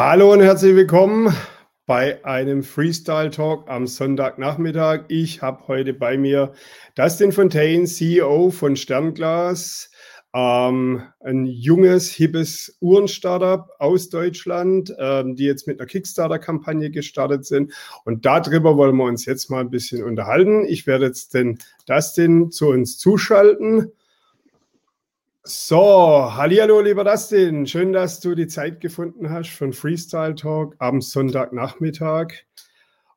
Hallo und herzlich willkommen bei einem Freestyle Talk am Sonntagnachmittag. Ich habe heute bei mir Dustin Fontaine, CEO von Sternglas, ähm, ein junges, hippes Uhren-Startup aus Deutschland, ähm, die jetzt mit einer Kickstarter-Kampagne gestartet sind. Und darüber wollen wir uns jetzt mal ein bisschen unterhalten. Ich werde jetzt den Dustin zu uns zuschalten. So, hallo lieber Dustin. Schön, dass du die Zeit gefunden hast für einen Freestyle Talk am Sonntagnachmittag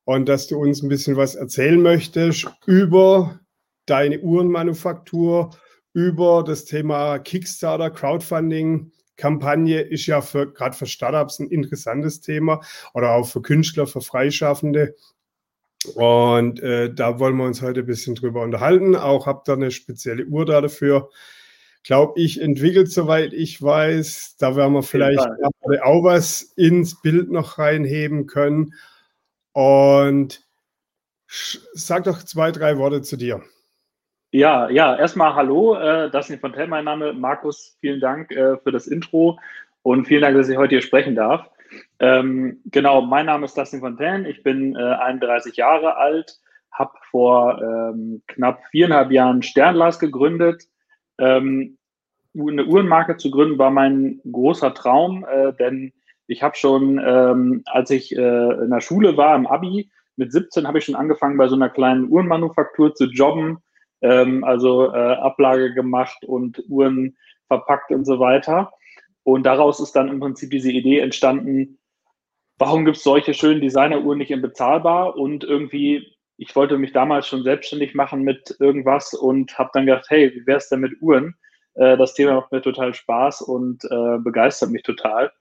und dass du uns ein bisschen was erzählen möchtest über deine Uhrenmanufaktur, über das Thema Kickstarter, Crowdfunding. Kampagne ist ja gerade für Startups ein interessantes Thema oder auch für Künstler, für Freischaffende. Und äh, da wollen wir uns heute ein bisschen drüber unterhalten. Auch habt ihr eine spezielle Uhr da dafür glaube ich, entwickelt, soweit ich weiß. Da werden wir vielleicht auch was ins Bild noch reinheben können. Und sag doch zwei, drei Worte zu dir. Ja, ja, erstmal hallo, äh, ist Fontaine, mein Name. Markus, vielen Dank äh, für das Intro und vielen Dank, dass ich heute hier sprechen darf. Ähm, genau, mein Name ist Dustin Fontaine, ich bin äh, 31 Jahre alt, habe vor ähm, knapp viereinhalb Jahren Sternglas gegründet, ähm, eine Uhrenmarke zu gründen war mein großer Traum, äh, denn ich habe schon, ähm, als ich äh, in der Schule war, im Abi, mit 17 habe ich schon angefangen, bei so einer kleinen Uhrenmanufaktur zu jobben, ähm, also äh, Ablage gemacht und Uhren verpackt und so weiter. Und daraus ist dann im Prinzip diese Idee entstanden, warum gibt es solche schönen Designeruhren nicht in bezahlbar? Und irgendwie, ich wollte mich damals schon selbstständig machen mit irgendwas und habe dann gedacht, hey, wie wäre es denn mit Uhren? Äh, das Thema macht mir total Spaß und äh, begeistert mich total.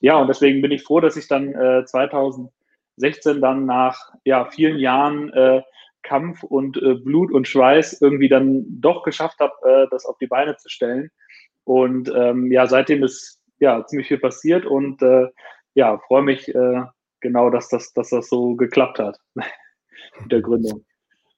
Ja, und deswegen bin ich froh, dass ich dann äh, 2016 dann nach ja, vielen Jahren äh, Kampf und äh, Blut und Schweiß irgendwie dann doch geschafft habe, äh, das auf die Beine zu stellen. Und ähm, ja, seitdem ist ja ziemlich viel passiert und ja, freue mich genau, dass das, dass das so geklappt hat mit der Gründung.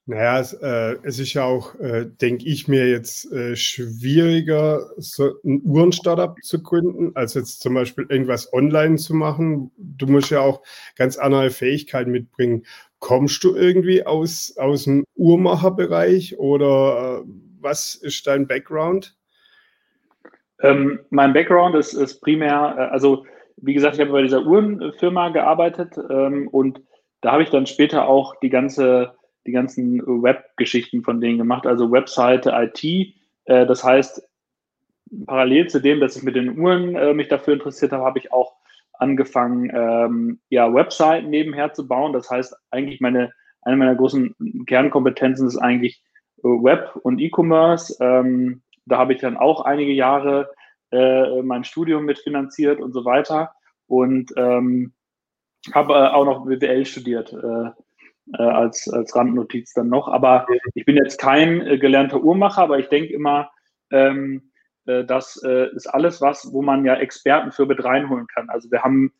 Naja, es, äh, es ist ja auch, äh, denke ich mir, jetzt äh, schwieriger, so ein Uhren-Startup zu gründen, als jetzt zum Beispiel irgendwas online zu machen. Du musst ja auch ganz andere Fähigkeiten mitbringen. Kommst du irgendwie aus, aus dem Uhrmacherbereich oder äh, was ist dein Background? Ähm, mein Background ist, ist primär, äh, also wie gesagt, ich habe bei dieser Uhrenfirma gearbeitet ähm, und da habe ich dann später auch die ganze die ganzen Web-Geschichten von denen gemacht, also Webseite, IT. Äh, das heißt, parallel zu dem, dass ich mit den Uhren äh, mich dafür interessiert habe, habe ich auch angefangen, ähm, ja, Webseiten nebenher zu bauen. Das heißt, eigentlich meine, eine meiner großen Kernkompetenzen ist eigentlich äh, Web und E-Commerce. Ähm, da habe ich dann auch einige Jahre äh, mein Studium mitfinanziert und so weiter und ähm, habe äh, auch noch BWL studiert. Äh, äh, als, als Randnotiz dann noch. Aber ich bin jetzt kein äh, gelernter Uhrmacher, aber ich denke immer, ähm, äh, das ist alles was, wo man ja Experten für mit reinholen kann. Also wir haben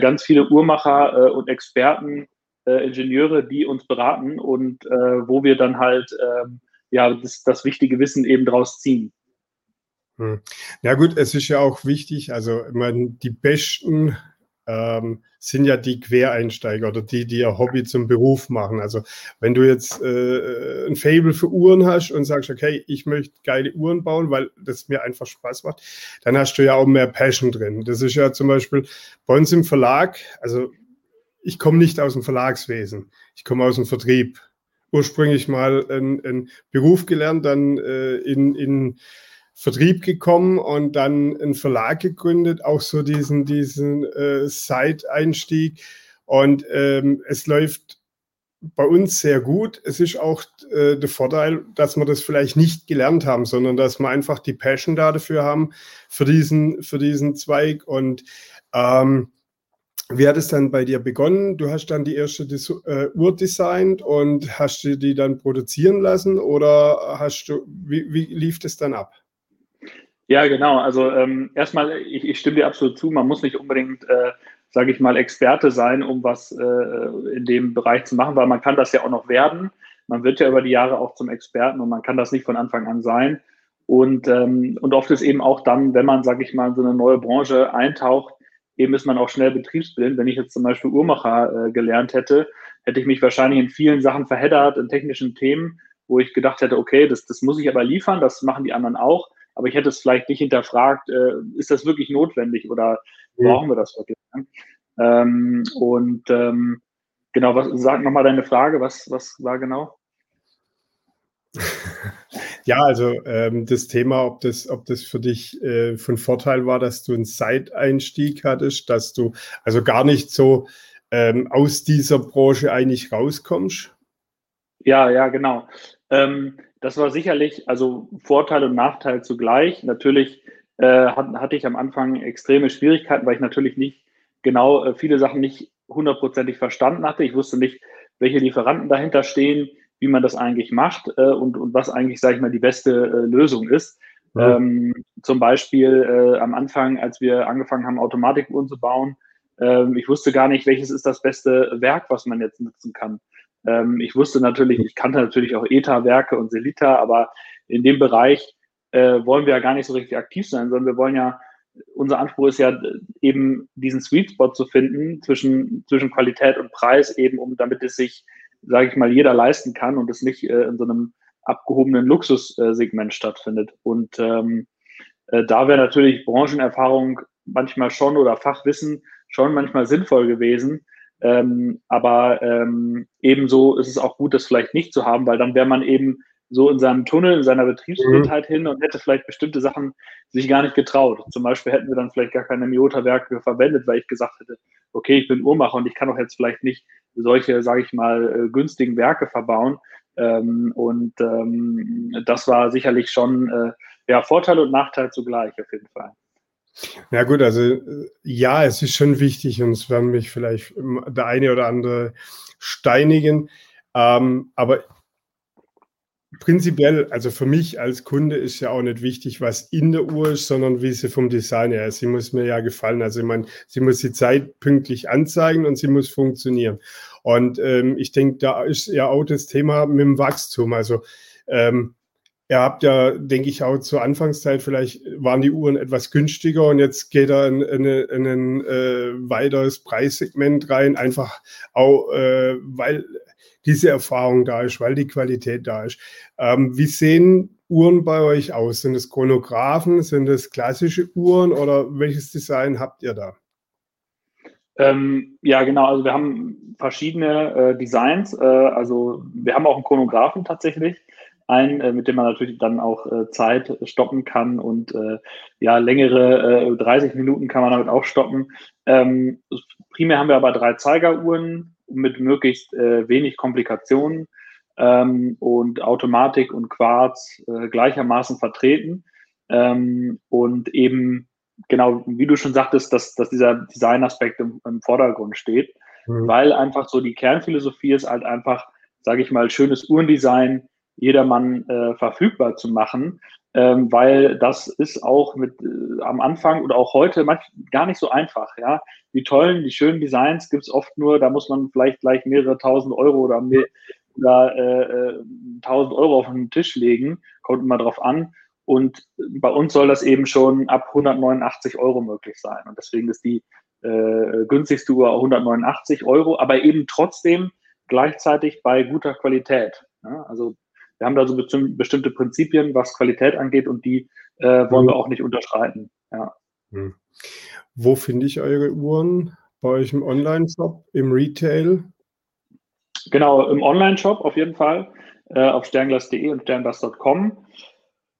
ganz viele Uhrmacher und Experten, Ingenieure, die uns beraten und wo wir dann halt ähm, ja das, das wichtige Wissen eben draus ziehen. Hm. Ja gut, es ist ja auch wichtig, also ich meine, die besten ähm, sind ja die Quereinsteiger oder die, die ihr Hobby zum Beruf machen. Also wenn du jetzt äh, ein Fable für Uhren hast und sagst, okay, ich möchte geile Uhren bauen, weil das mir einfach Spaß macht, dann hast du ja auch mehr Passion drin. Das ist ja zum Beispiel bei uns im Verlag, also ich komme nicht aus dem Verlagswesen, ich komme aus dem Vertrieb. Ursprünglich mal einen Beruf gelernt, dann äh, in, in Vertrieb gekommen und dann einen Verlag gegründet, auch so diesen, diesen äh, Side-Einstieg. Und ähm, es läuft bei uns sehr gut. Es ist auch äh, der Vorteil, dass wir das vielleicht nicht gelernt haben, sondern dass wir einfach die Passion da dafür haben, für diesen, für diesen Zweig. Und ähm, wie hat es dann bei dir begonnen? Du hast dann die erste Dis äh, Uhr designt und hast du die dann produzieren lassen oder hast du, wie, wie lief das dann ab? Ja, genau. Also ähm, erstmal, ich, ich, stimme dir absolut zu, man muss nicht unbedingt, äh, sage ich mal, Experte sein, um was äh, in dem Bereich zu machen, weil man kann das ja auch noch werden. Man wird ja über die Jahre auch zum Experten und man kann das nicht von Anfang an sein. Und, ähm, und oft ist eben auch dann, wenn man, sage ich mal, in so eine neue Branche eintaucht, eben ist man auch schnell betriebsblind. Wenn ich jetzt zum Beispiel Uhrmacher äh, gelernt hätte, hätte ich mich wahrscheinlich in vielen Sachen verheddert, in technischen Themen, wo ich gedacht hätte, okay, das, das muss ich aber liefern, das machen die anderen auch. Aber ich hätte es vielleicht nicht hinterfragt, äh, ist das wirklich notwendig oder brauchen wir das wirklich? Ne? Ähm, und ähm, genau, was, sag nochmal deine Frage, was, was war genau? Ja, also ähm, das Thema, ob das, ob das für dich äh, von Vorteil war, dass du einen Side-Einstieg hattest, dass du also gar nicht so ähm, aus dieser Branche eigentlich rauskommst? Ja, ja, genau. Ähm, das war sicherlich, also Vorteil und Nachteil zugleich. Natürlich äh, hat, hatte ich am Anfang extreme Schwierigkeiten, weil ich natürlich nicht genau äh, viele Sachen nicht hundertprozentig verstanden hatte. Ich wusste nicht, welche Lieferanten dahinter stehen wie man das eigentlich macht äh, und, und was eigentlich, sage ich mal, die beste äh, Lösung ist. Ja. Ähm, zum Beispiel äh, am Anfang, als wir angefangen haben, Automatikuhren zu bauen, ähm, ich wusste gar nicht, welches ist das beste Werk, was man jetzt nutzen kann. Ähm, ich wusste natürlich, ich kannte natürlich auch ETA-Werke und Selita, aber in dem Bereich äh, wollen wir ja gar nicht so richtig aktiv sein, sondern wir wollen ja, unser Anspruch ist ja eben diesen Sweet Spot zu finden zwischen, zwischen Qualität und Preis, eben um damit es sich sage ich mal, jeder leisten kann und es nicht äh, in so einem abgehobenen Luxussegment stattfindet. Und ähm, äh, da wäre natürlich Branchenerfahrung manchmal schon oder Fachwissen schon manchmal sinnvoll gewesen. Ähm, aber ähm, ebenso ist es auch gut, das vielleicht nicht zu haben, weil dann wäre man eben so in seinem Tunnel, in seiner Betriebsblindheit mhm. hin und hätte vielleicht bestimmte Sachen sich gar nicht getraut. Zum Beispiel hätten wir dann vielleicht gar keine Miota-Werke verwendet, weil ich gesagt hätte, okay, ich bin Uhrmacher und ich kann doch jetzt vielleicht nicht solche, sage ich mal, äh, günstigen Werke verbauen. Ähm, und ähm, das war sicherlich schon äh, ja, Vorteil und Nachteil zugleich auf jeden Fall. Ja gut, also ja, es ist schon wichtig und es werden mich vielleicht der eine oder andere steinigen. Ähm, aber prinzipiell, also für mich als Kunde ist ja auch nicht wichtig, was in der Uhr ist, sondern wie sie vom Design her ist. Sie muss mir ja gefallen. Also ich meine, sie muss die Zeit pünktlich anzeigen und sie muss funktionieren. Und ähm, ich denke, da ist ja auch das Thema mit dem Wachstum. Also ähm, Ihr habt ja, denke ich, auch zur Anfangszeit vielleicht waren die Uhren etwas günstiger und jetzt geht er in, in, in ein äh, weiteres Preissegment rein, einfach auch, äh, weil diese Erfahrung da ist, weil die Qualität da ist. Ähm, wie sehen Uhren bei euch aus? Sind es Chronographen, sind es klassische Uhren oder welches Design habt ihr da? Ähm, ja, genau. Also wir haben verschiedene äh, Designs. Äh, also wir haben auch einen Chronographen tatsächlich. Einen, äh, mit dem man natürlich dann auch äh, Zeit stoppen kann und äh, ja, längere 30 äh, Minuten kann man damit auch stoppen. Ähm, primär haben wir aber drei Zeigeruhren mit möglichst wenig Komplikationen ähm, und Automatik und Quarz gleichermaßen vertreten. Ähm, und eben genau, wie du schon sagtest, dass, dass dieser Designaspekt im, im Vordergrund steht, mhm. weil einfach so die Kernphilosophie ist halt einfach, sage ich mal, schönes Uhrendesign jedermann äh, verfügbar zu machen, ähm, weil das ist auch mit äh, am Anfang oder auch heute manch, gar nicht so einfach. Ja, die tollen, die schönen Designs gibt es oft nur, da muss man vielleicht gleich mehrere tausend Euro oder mehr oder äh, äh, tausend Euro auf den Tisch legen, kommt immer drauf an. Und bei uns soll das eben schon ab 189 Euro möglich sein. Und deswegen ist die äh, günstigste Uhr 189 Euro, aber eben trotzdem gleichzeitig bei guter Qualität. Ja, also wir haben da so bestimmte Prinzipien, was Qualität angeht und die äh, wollen mhm. wir auch nicht unterschreiten. Ja. Mhm. Wo finde ich eure Uhren? Bei euch im Online-Shop, im Retail? Genau, im Online-Shop auf jeden Fall, äh, auf sternglas.de und sternglas.com.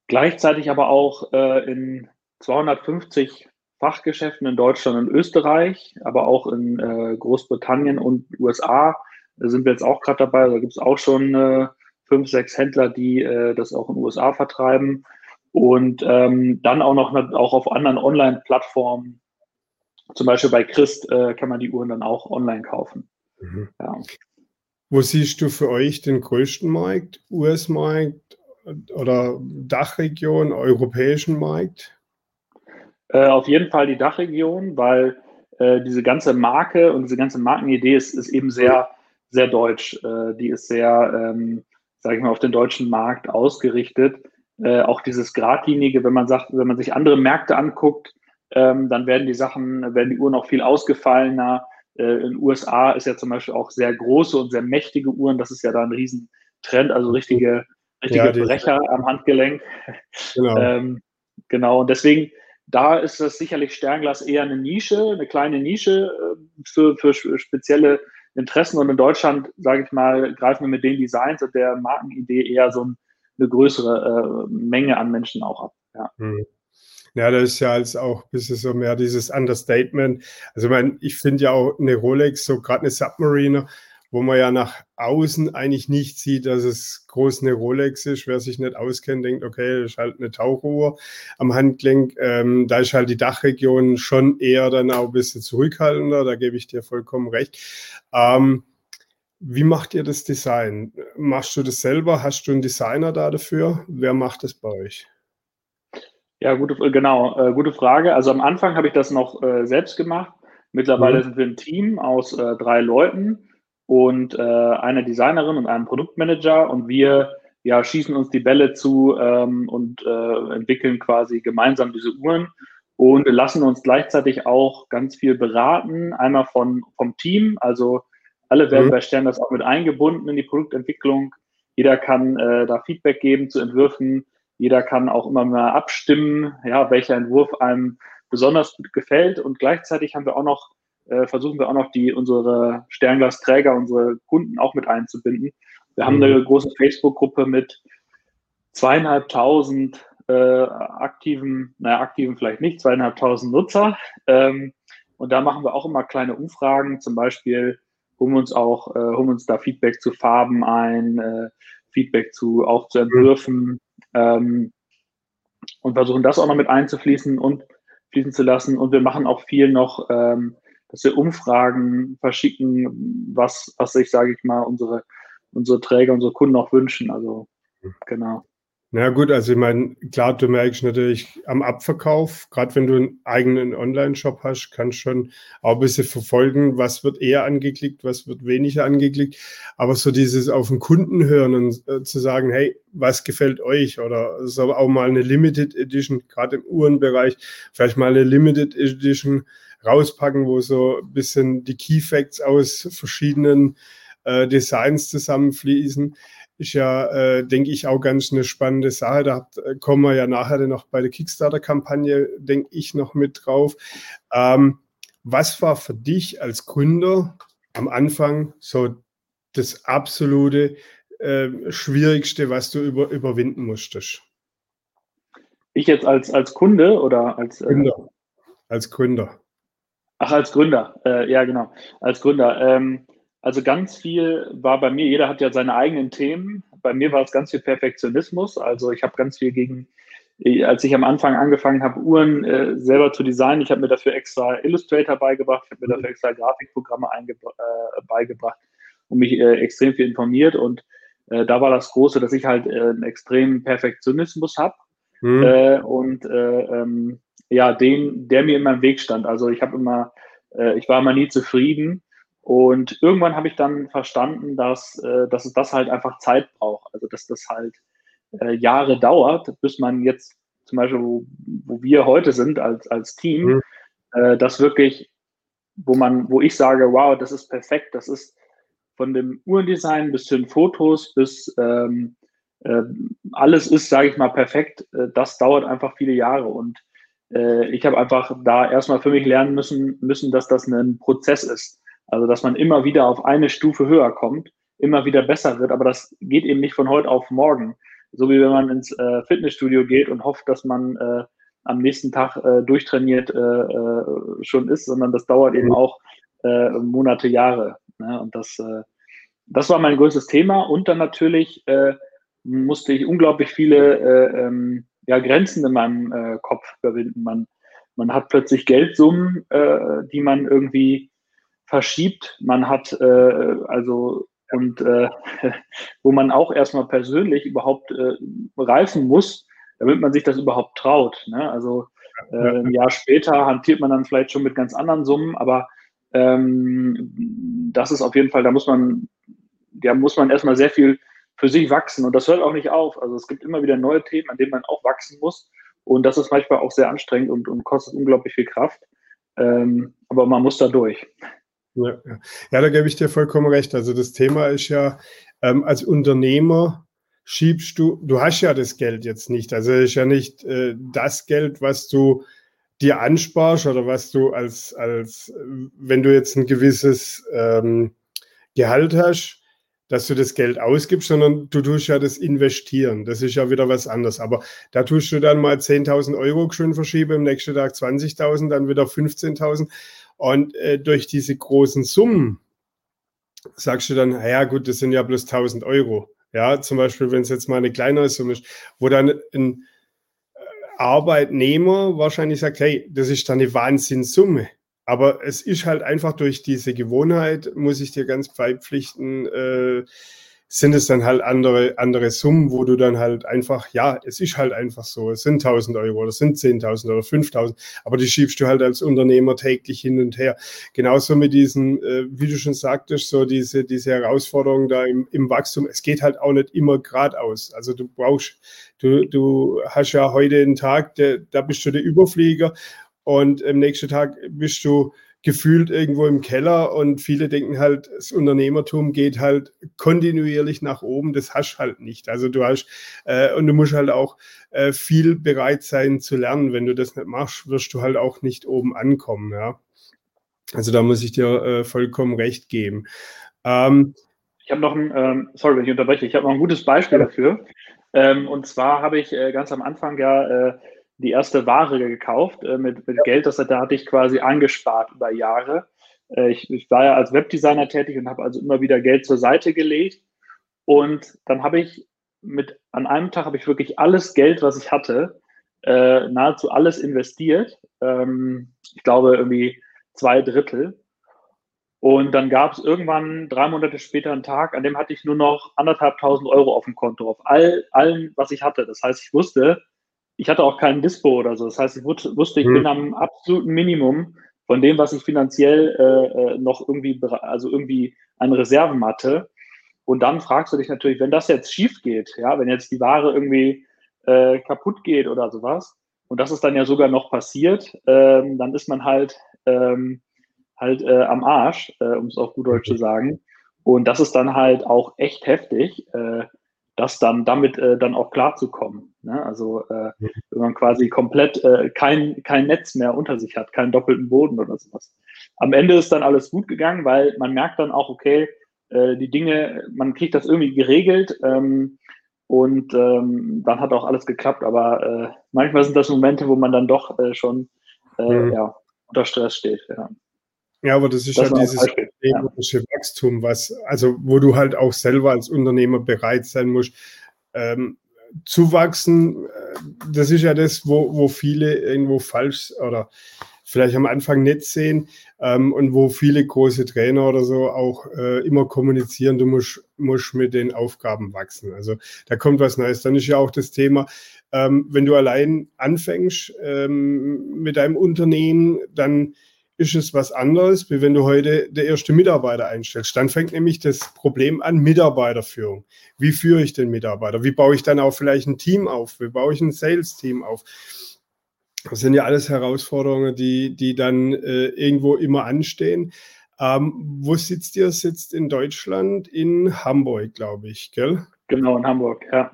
Gleichzeitig aber auch äh, in 250 Fachgeschäften in Deutschland und Österreich, aber auch in äh, Großbritannien und USA sind wir jetzt auch gerade dabei. Da gibt es auch schon äh, fünf, sechs Händler, die äh, das auch in den USA vertreiben. Und ähm, dann auch noch auch auf anderen Online-Plattformen, zum Beispiel bei Christ, äh, kann man die Uhren dann auch online kaufen. Mhm. Ja. Wo siehst du für euch den größten Markt? US-Markt, oder Dachregion, europäischen Markt? Äh, auf jeden Fall die Dachregion, weil äh, diese ganze Marke und diese ganze Markenidee ist, ist eben sehr, sehr deutsch. Äh, die ist sehr, ähm, sage ich mal, auf den deutschen Markt ausgerichtet. Äh, auch dieses Gradlinige, wenn man sagt, wenn man sich andere Märkte anguckt, ähm, dann werden die Sachen, werden die Uhren auch viel ausgefallener. Äh, in den USA ist ja zum Beispiel auch sehr große und sehr mächtige Uhren. Das ist ja da ein Riesentrend, also richtige, richtige ja, Brecher am Handgelenk. Genau. ähm, genau, und deswegen, da ist das sicherlich Sternglas eher eine Nische, eine kleine Nische äh, für, für spezielle Interessen. Und in Deutschland, sage ich mal, greifen wir mit den Designs und der Markenidee eher so eine größere äh, Menge an Menschen auch ab. Ja. Hm. Ja, das ist ja als auch ein bisschen so mehr dieses Understatement. Also, ich meine, ich finde ja auch eine Rolex, so gerade eine Submariner, wo man ja nach außen eigentlich nicht sieht, dass es groß eine Rolex ist. Wer sich nicht auskennt, denkt, okay, das ist halt eine Tauchuhr am Handgelenk. Ähm, da ist halt die Dachregion schon eher dann auch ein bisschen zurückhaltender, da gebe ich dir vollkommen recht. Ähm, wie macht ihr das Design? Machst du das selber? Hast du einen Designer da dafür? Wer macht das bei euch? Ja, gute, genau, äh, gute Frage. Also am Anfang habe ich das noch äh, selbst gemacht. Mittlerweile mhm. sind wir ein Team aus äh, drei Leuten und äh, einer Designerin und einem Produktmanager und wir ja, schießen uns die Bälle zu ähm, und äh, entwickeln quasi gemeinsam diese Uhren und lassen uns gleichzeitig auch ganz viel beraten. Einmal von, vom Team, also alle werden mhm. bei Stern das auch mit eingebunden in die Produktentwicklung. Jeder kann äh, da Feedback geben zu Entwürfen. Jeder kann auch immer mal abstimmen, ja, welcher Entwurf einem besonders gut gefällt. Und gleichzeitig haben wir auch noch äh, versuchen wir auch noch die unsere Sternglasträger, unsere Kunden auch mit einzubinden. Wir haben eine mhm. große Facebook-Gruppe mit zweieinhalbtausend äh, aktiven, naja, aktiven vielleicht nicht, zweieinhalbtausend Nutzer. Ähm, und da machen wir auch immer kleine Umfragen. Zum Beispiel holen wir uns auch, äh, holen uns da Feedback zu Farben ein, äh, Feedback zu auch zu Entwürfen ähm, und versuchen das auch noch mit einzufließen und fließen zu lassen. Und wir machen auch viel noch ähm, dass wir Umfragen verschicken, was, was sich, sage ich mal, unsere, unsere Träger, unsere Kunden auch wünschen. Also genau. Na gut, also ich meine, klar, du merkst natürlich am Abverkauf, gerade wenn du einen eigenen Online-Shop hast, kannst schon auch ein bisschen verfolgen, was wird eher angeklickt, was wird weniger angeklickt. Aber so dieses auf den Kunden hören und äh, zu sagen, hey, was gefällt euch? Oder so auch mal eine Limited Edition, gerade im Uhrenbereich, vielleicht mal eine Limited Edition rauspacken, wo so ein bisschen die Key Facts aus verschiedenen äh, Designs zusammenfließen. Ist ja, äh, denke ich, auch ganz eine spannende Sache. Da äh, kommen wir ja nachher noch bei der Kickstarter-Kampagne, denke ich, noch mit drauf. Ähm, was war für dich als Gründer am Anfang so das absolute äh, Schwierigste, was du über, überwinden musstest? Ich jetzt als, als Kunde oder als äh, Gründer? Als Gründer. Ach, als Gründer, äh, ja genau, als Gründer. Ähm, also ganz viel war bei mir, jeder hat ja seine eigenen Themen. Bei mir war es ganz viel Perfektionismus. Also ich habe ganz viel gegen, als ich am Anfang angefangen habe, Uhren äh, selber zu designen, ich habe mir dafür extra Illustrator beigebracht, ich habe mir dafür extra Grafikprogramme äh, beigebracht und mich äh, extrem viel informiert. Und äh, da war das Große, dass ich halt äh, einen extremen Perfektionismus habe. Mhm. und ähm, ja, den, der mir in meinem Weg stand. Also ich habe immer, äh, ich war immer nie zufrieden. Und irgendwann habe ich dann verstanden, dass, äh, dass es das halt einfach Zeit braucht. Also dass das halt äh, Jahre dauert, bis man jetzt zum Beispiel, wo, wo wir heute sind als, als Team, mhm. äh, das wirklich, wo man, wo ich sage, wow, das ist perfekt, das ist von dem Uhrendesign bis zu den Fotos bis ähm, äh, alles ist, sage ich mal, perfekt. Äh, das dauert einfach viele Jahre und äh, ich habe einfach da erstmal für mich lernen müssen, müssen, dass das ein Prozess ist. Also, dass man immer wieder auf eine Stufe höher kommt, immer wieder besser wird, aber das geht eben nicht von heute auf morgen. So wie wenn man ins äh, Fitnessstudio geht und hofft, dass man äh, am nächsten Tag äh, durchtrainiert äh, äh, schon ist, sondern das dauert eben auch äh, Monate, Jahre. Ne? Und das, das war mein größtes Thema. Und dann natürlich musste ich unglaublich viele äh, ähm, ja, Grenzen in meinem äh, Kopf überwinden. Man, man hat plötzlich Geldsummen, äh, die man irgendwie verschiebt. Man hat äh, also und äh, wo man auch erstmal persönlich überhaupt äh, reifen muss, damit man sich das überhaupt traut. Ne? Also äh, ein Jahr später hantiert man dann vielleicht schon mit ganz anderen Summen, aber ähm, das ist auf jeden Fall, da muss man, da muss man erstmal sehr viel für sich wachsen. Und das hört auch nicht auf. Also es gibt immer wieder neue Themen, an denen man auch wachsen muss. Und das ist manchmal auch sehr anstrengend und, und kostet unglaublich viel Kraft. Ähm, aber man muss da durch. Ja, ja. da gebe ich dir vollkommen recht. Also das Thema ist ja, ähm, als Unternehmer schiebst du, du hast ja das Geld jetzt nicht. Also es ist ja nicht äh, das Geld, was du dir ansparst oder was du als, als wenn du jetzt ein gewisses ähm, Gehalt hast, dass du das Geld ausgibst, sondern du tust ja das investieren. Das ist ja wieder was anderes. Aber da tust du dann mal 10.000 Euro schön verschieben, im nächsten Tag 20.000, dann wieder 15.000. Und äh, durch diese großen Summen sagst du dann, ja gut, das sind ja bloß 1.000 Euro. Ja, zum Beispiel, wenn es jetzt mal eine kleinere Summe ist, wo dann ein äh, Arbeitnehmer wahrscheinlich sagt, hey, das ist dann eine Wahnsinnssumme. Aber es ist halt einfach durch diese Gewohnheit, muss ich dir ganz beipflichten, äh, sind es dann halt andere, andere Summen, wo du dann halt einfach, ja, es ist halt einfach so, es sind 1000 Euro oder sind 10.000 oder 5000, aber die schiebst du halt als Unternehmer täglich hin und her. Genauso mit diesen, äh, wie du schon sagtest, so diese, diese Herausforderung da im, im Wachstum, es geht halt auch nicht immer geradeaus. Also du brauchst, du, du hast ja heute einen Tag, der, da bist du der Überflieger und am nächsten Tag bist du gefühlt irgendwo im Keller und viele denken halt, das Unternehmertum geht halt kontinuierlich nach oben. Das hast halt nicht. Also du hast äh, und du musst halt auch äh, viel bereit sein zu lernen. Wenn du das nicht machst, wirst du halt auch nicht oben ankommen. Ja. Also da muss ich dir äh, vollkommen recht geben. Ähm, ich habe noch ein, ähm, sorry, wenn ich unterbreche, ich habe noch ein gutes Beispiel dafür. Ähm, und zwar habe ich äh, ganz am Anfang ja äh, die erste Ware gekauft äh, mit, mit Geld, das da hatte ich quasi angespart über Jahre. Äh, ich, ich, war ja als Webdesigner tätig und habe also immer wieder Geld zur Seite gelegt. Und dann habe ich mit, an einem Tag habe ich wirklich alles Geld, was ich hatte, äh, nahezu alles investiert. Ähm, ich glaube irgendwie zwei Drittel. Und dann gab es irgendwann drei Monate später einen Tag, an dem hatte ich nur noch anderthalbtausend Euro auf dem Konto, auf all, allen, was ich hatte. Das heißt, ich wusste, ich hatte auch keinen Dispo oder so. Das heißt, ich wusste, ich hm. bin am absoluten Minimum von dem, was ich finanziell äh, äh, noch irgendwie, also irgendwie an Reserven hatte. Und dann fragst du dich natürlich, wenn das jetzt schief geht, ja, wenn jetzt die Ware irgendwie äh, kaputt geht oder sowas, und das ist dann ja sogar noch passiert, ähm, dann ist man halt ähm, halt äh, am Arsch, äh, um es auf gut Deutsch zu sagen. Und das ist dann halt auch echt heftig. Äh, das dann damit äh, dann auch klarzukommen. Ne? Also äh, wenn man quasi komplett äh, kein, kein Netz mehr unter sich hat, keinen doppelten Boden oder sowas. Am Ende ist dann alles gut gegangen, weil man merkt dann auch, okay, äh, die Dinge, man kriegt das irgendwie geregelt ähm, und ähm, dann hat auch alles geklappt. Aber äh, manchmal sind das Momente, wo man dann doch äh, schon mhm. ja, unter Stress steht. Ja. Ja, aber das ist das ja dieses unternehmerische ja. Wachstum, was, also wo du halt auch selber als Unternehmer bereit sein musst, ähm, zu wachsen. Äh, das ist ja das, wo, wo viele irgendwo falsch oder vielleicht am Anfang nicht sehen ähm, und wo viele große Trainer oder so auch äh, immer kommunizieren, du musst, musst mit den Aufgaben wachsen. Also da kommt was Neues. Dann ist ja auch das Thema, ähm, wenn du allein anfängst ähm, mit deinem Unternehmen, dann ist es was anderes, wie wenn du heute der erste Mitarbeiter einstellst. Dann fängt nämlich das Problem an Mitarbeiterführung. Wie führe ich den Mitarbeiter? Wie baue ich dann auch vielleicht ein Team auf? Wie baue ich ein Sales-Team auf? Das sind ja alles Herausforderungen, die, die dann äh, irgendwo immer anstehen. Ähm, wo sitzt ihr? Sitzt in Deutschland, in Hamburg, glaube ich, gell? Genau, in Hamburg, ja.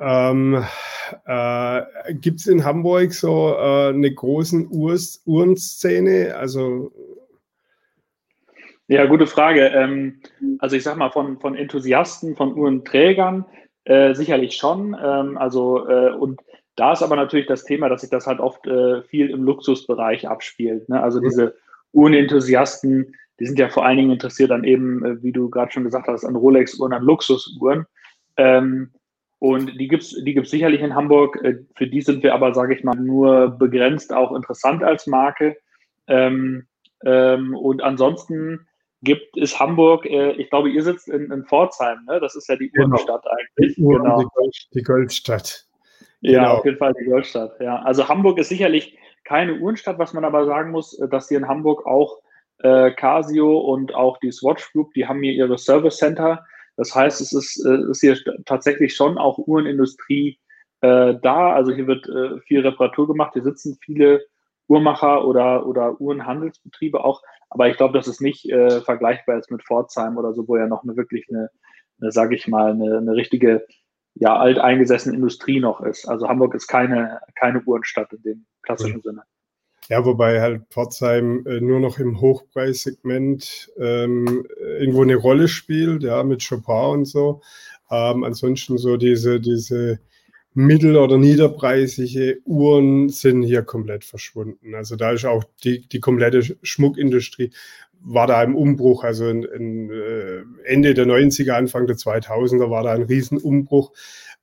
Ähm, äh, Gibt es in Hamburg so äh, eine große Uhrenszene? Also ja, gute Frage. Ähm, also ich sag mal, von, von Enthusiasten, von Uhrenträgern äh, sicherlich schon. Ähm, also äh, und da ist aber natürlich das Thema, dass sich das halt oft äh, viel im Luxusbereich abspielt. Ne? Also diese Uhrenenthusiasten, die sind ja vor allen Dingen interessiert an eben, äh, wie du gerade schon gesagt hast, an Rolex-Uhren, an Luxusuhren. Ähm, und die gibt es die gibt's sicherlich in Hamburg. Äh, für die sind wir aber, sage ich mal, nur begrenzt auch interessant als Marke. Ähm, ähm, und ansonsten gibt es Hamburg, äh, ich glaube, ihr sitzt in, in Pforzheim, ne? das ist ja die genau. Uhrenstadt eigentlich. Die, Uhren, genau. die, Goldstadt. Ja, genau. auf jeden Fall die Goldstadt. Ja. Also Hamburg ist sicherlich keine Uhrenstadt, was man aber sagen muss, äh, dass hier in Hamburg auch äh, Casio und auch die Swatch Group, die haben hier ihre Service Center das heißt, es ist, äh, ist hier tatsächlich schon auch Uhrenindustrie äh, da. Also hier wird äh, viel Reparatur gemacht. Hier sitzen viele Uhrmacher oder, oder Uhrenhandelsbetriebe auch. Aber ich glaube, das ist nicht äh, vergleichbar jetzt mit Pforzheim oder so, wo ja noch eine wirklich eine, eine sage ich mal, eine, eine richtige, ja, alteingesessene Industrie noch ist. Also Hamburg ist keine, keine Uhrenstadt in dem klassischen mhm. Sinne. Ja, wobei halt Pforzheim äh, nur noch im Hochpreissegment ähm, irgendwo eine Rolle spielt, ja, mit Chopin und so. Ähm, ansonsten so diese, diese mittel- oder niederpreisige Uhren sind hier komplett verschwunden. Also da ist auch die, die komplette Schmuckindustrie war da im Umbruch. Also in, in, äh, Ende der 90er, Anfang der 2000er war da ein Riesenumbruch.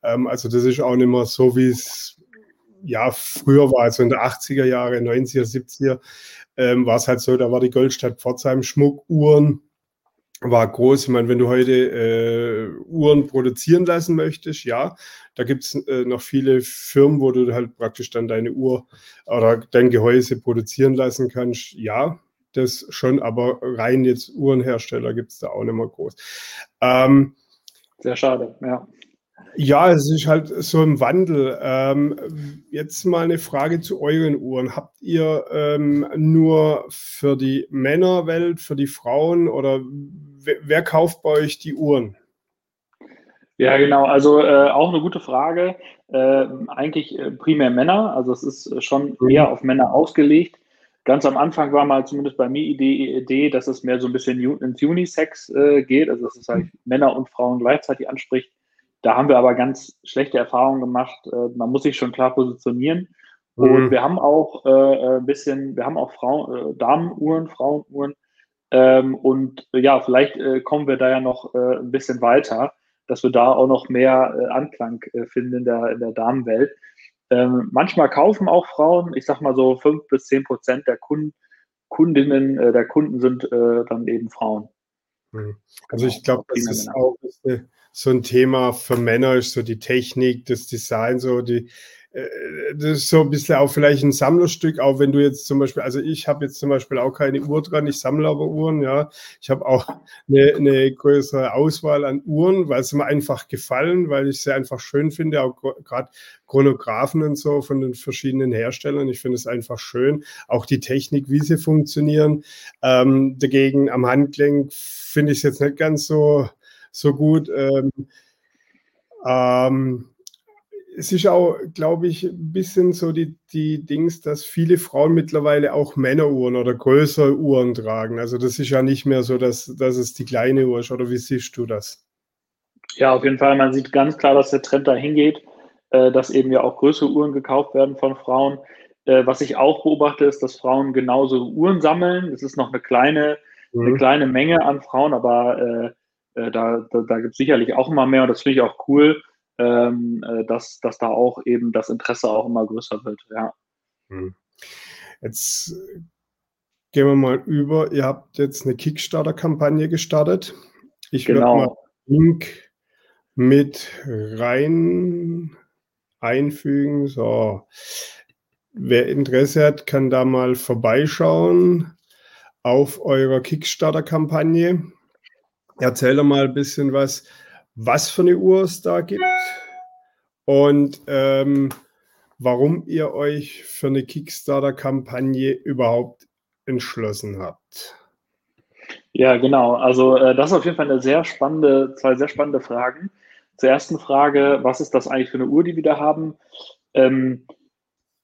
Ähm, also das ist auch nicht mehr so, wie es ja früher war, also in der 80er Jahre, 90er, 70er, ähm, war es halt so, da war die Goldstadt Pforzheim Schmuckuhren war groß. Ich meine, wenn du heute äh, Uhren produzieren lassen möchtest, ja, da gibt es äh, noch viele Firmen, wo du halt praktisch dann deine Uhr oder dein Gehäuse produzieren lassen kannst. Ja, das schon, aber rein jetzt Uhrenhersteller gibt es da auch nicht mehr groß. Ähm, Sehr schade, ja. Ja, es ist halt so im Wandel. Ähm, jetzt mal eine Frage zu euren Uhren. Habt ihr ähm, nur für die Männerwelt, für die Frauen oder wer, wer kauft bei euch die Uhren? Ja, genau. Also äh, auch eine gute Frage. Äh, eigentlich äh, primär Männer. Also es ist schon mhm. eher auf Männer ausgelegt. Ganz am Anfang war mal zumindest bei mir die Idee, dass es mehr so ein bisschen ins Unisex äh, geht. Also dass es halt Männer und Frauen gleichzeitig anspricht. Da haben wir aber ganz schlechte Erfahrungen gemacht. Äh, man muss sich schon klar positionieren. Mhm. Und wir haben auch äh, ein bisschen, wir haben auch Frauen, äh, Damenuhren, Frauenuhren. Ähm, und ja, vielleicht äh, kommen wir da ja noch äh, ein bisschen weiter, dass wir da auch noch mehr äh, Anklang finden in der, in der Damenwelt. Ähm, manchmal kaufen auch Frauen, ich sag mal so fünf bis zehn Prozent der Kunden, Kundinnen, der Kunden sind dann eben Frauen. Mhm. Also ich glaube, das ist auch so ein Thema für Männer, ist so die Technik, das Design, so die, äh, das ist so ein bisschen auch vielleicht ein Sammlerstück, auch wenn du jetzt zum Beispiel, also ich habe jetzt zum Beispiel auch keine Uhr dran, ich sammle aber Uhren, ja. Ich habe auch eine, eine größere Auswahl an Uhren, weil sie mir einfach gefallen, weil ich sie einfach schön finde, auch gerade Chronographen und so von den verschiedenen Herstellern. Ich finde es einfach schön. Auch die Technik, wie sie funktionieren. Ähm, dagegen am Handgelenk finde ich es jetzt nicht ganz so so gut. Ähm, ähm, es ist auch, glaube ich, ein bisschen so die, die Dings, dass viele Frauen mittlerweile auch Männeruhren oder größere Uhren tragen. Also das ist ja nicht mehr so, dass, dass es die kleine Uhr ist. Oder wie siehst du das? Ja, auf jeden Fall. Man sieht ganz klar, dass der Trend dahin geht, äh, dass eben ja auch größere Uhren gekauft werden von Frauen. Äh, was ich auch beobachte, ist, dass Frauen genauso Uhren sammeln. Es ist noch eine kleine, mhm. eine kleine Menge an Frauen, aber äh, äh, da da, da gibt es sicherlich auch immer mehr und das finde ich auch cool, ähm, äh, dass, dass da auch eben das Interesse auch immer größer wird. Ja. Hm. Jetzt gehen wir mal über. Ihr habt jetzt eine Kickstarter-Kampagne gestartet. Ich genau. werde mal den Link mit rein einfügen. So. Wer Interesse hat, kann da mal vorbeischauen auf eurer Kickstarter-Kampagne. Erzähl doch mal ein bisschen was, was für eine Uhr es da gibt und ähm, warum ihr euch für eine Kickstarter-Kampagne überhaupt entschlossen habt. Ja, genau. Also äh, das ist auf jeden Fall eine sehr spannende, zwei sehr spannende Fragen. Zur ersten Frage, was ist das eigentlich für eine Uhr, die wir da haben? Ähm,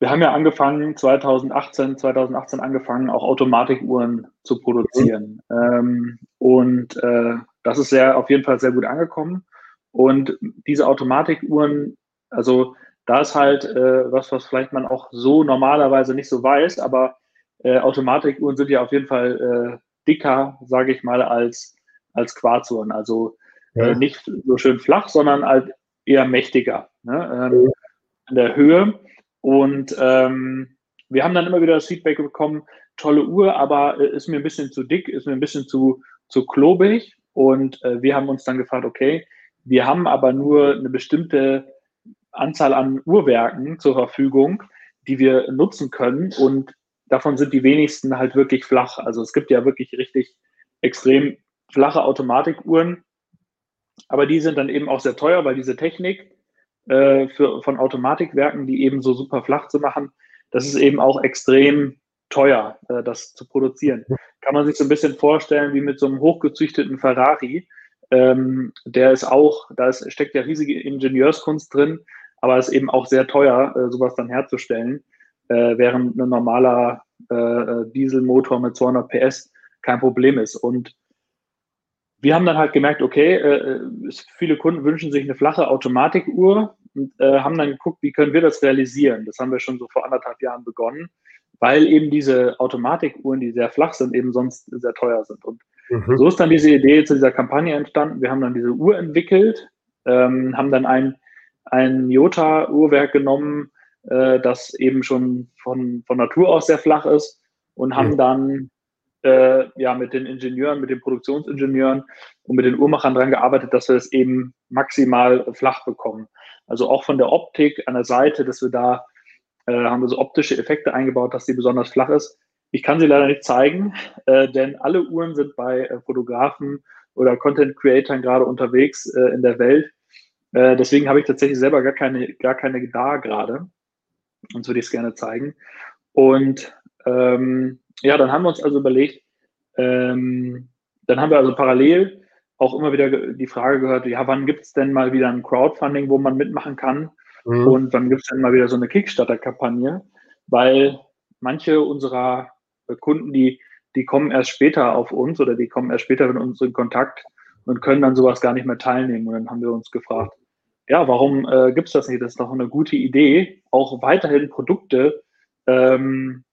wir haben ja angefangen, 2018, 2018 angefangen, auch Automatikuhren zu produzieren. Ähm, und äh, das ist sehr, auf jeden Fall sehr gut angekommen. Und diese Automatikuhren, also da ist halt äh, was, was vielleicht man auch so normalerweise nicht so weiß, aber äh, Automatikuhren sind ja auf jeden Fall äh, dicker, sage ich mal, als, als Quarzuhren. Also äh, ja. nicht so schön flach, sondern halt eher mächtiger ne? ähm, in der Höhe. Und ähm, wir haben dann immer wieder das Feedback bekommen, tolle Uhr, aber äh, ist mir ein bisschen zu dick, ist mir ein bisschen zu, zu klobig. Und äh, wir haben uns dann gefragt, okay, wir haben aber nur eine bestimmte Anzahl an Uhrwerken zur Verfügung, die wir nutzen können. Und davon sind die wenigsten halt wirklich flach. Also es gibt ja wirklich richtig extrem flache Automatikuhren. Aber die sind dann eben auch sehr teuer, weil diese Technik äh, für, von Automatikwerken, die eben so super flach zu machen, das ist eben auch extrem teuer, äh, das zu produzieren. Kann man sich so ein bisschen vorstellen wie mit so einem hochgezüchteten Ferrari. Ähm, der ist auch, da ist, steckt ja riesige Ingenieurskunst drin, aber ist eben auch sehr teuer, äh, sowas dann herzustellen, äh, während ein normaler äh, äh Dieselmotor mit 200 PS kein Problem ist. Und wir haben dann halt gemerkt, okay, äh, äh, viele Kunden wünschen sich eine flache Automatikuhr und äh, haben dann geguckt, wie können wir das realisieren. Das haben wir schon so vor anderthalb Jahren begonnen, weil eben diese Automatikuhren, die sehr flach sind, eben sonst sehr teuer sind. Und mhm. so ist dann diese Idee zu dieser Kampagne entstanden. Wir haben dann diese Uhr entwickelt, ähm, haben dann ein, ein Jota-Uhrwerk genommen, äh, das eben schon von, von Natur aus sehr flach ist und haben mhm. dann äh, ja mit den Ingenieuren, mit den Produktionsingenieuren und mit den Uhrmachern dran gearbeitet, dass wir es eben maximal flach bekommen. Also auch von der Optik an der Seite, dass wir da äh, haben wir so optische Effekte eingebaut, dass die besonders flach ist. Ich kann sie leider nicht zeigen, äh, denn alle Uhren sind bei äh, Fotografen oder Content Creatern gerade unterwegs äh, in der Welt. Äh, deswegen habe ich tatsächlich selber gar keine, gar keine da gerade. Uns würde ich es gerne zeigen. Und ähm, ja, dann haben wir uns also überlegt, ähm, dann haben wir also parallel auch immer wieder die Frage gehört, ja, wann gibt es denn mal wieder ein Crowdfunding, wo man mitmachen kann? Mhm. Und wann gibt es denn mal wieder so eine Kickstarter-Kampagne? Weil manche unserer Kunden, die, die kommen erst später auf uns oder die kommen erst später mit uns in Kontakt und können dann sowas gar nicht mehr teilnehmen. Und dann haben wir uns gefragt, ja, warum äh, gibt es das nicht? Das ist doch eine gute Idee, auch weiterhin Produkte ähm,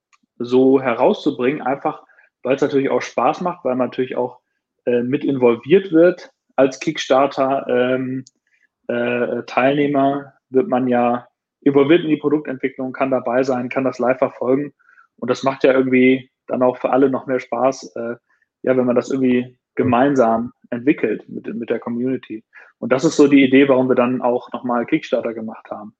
so herauszubringen, einfach weil es natürlich auch Spaß macht, weil man natürlich auch äh, mit involviert wird als Kickstarter ähm, äh, Teilnehmer wird man ja involviert in die Produktentwicklung, kann dabei sein, kann das live verfolgen und das macht ja irgendwie dann auch für alle noch mehr Spaß, äh, ja, wenn man das irgendwie gemeinsam entwickelt mit, mit der Community. Und das ist so die Idee, warum wir dann auch nochmal Kickstarter gemacht haben.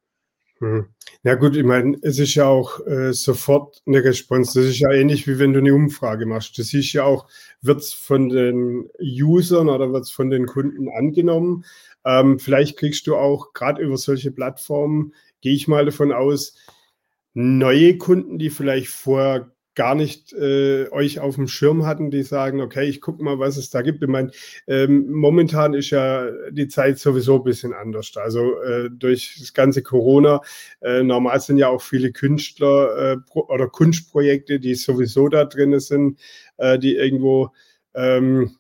Hm. Ja gut, ich meine, es ist ja auch äh, sofort eine Response. Das ist ja ähnlich wie wenn du eine Umfrage machst. Das ist ja auch, wird es von den Usern oder wird es von den Kunden angenommen. Ähm, vielleicht kriegst du auch gerade über solche Plattformen, gehe ich mal davon aus, neue Kunden, die vielleicht vorher gar nicht äh, euch auf dem Schirm hatten, die sagen, okay, ich gucke mal, was es da gibt. Ich meine, ähm, momentan ist ja die Zeit sowieso ein bisschen anders. Also äh, durch das ganze Corona, äh, normal sind ja auch viele Künstler äh, oder Kunstprojekte, die sowieso da drin sind, äh, die irgendwo ähm,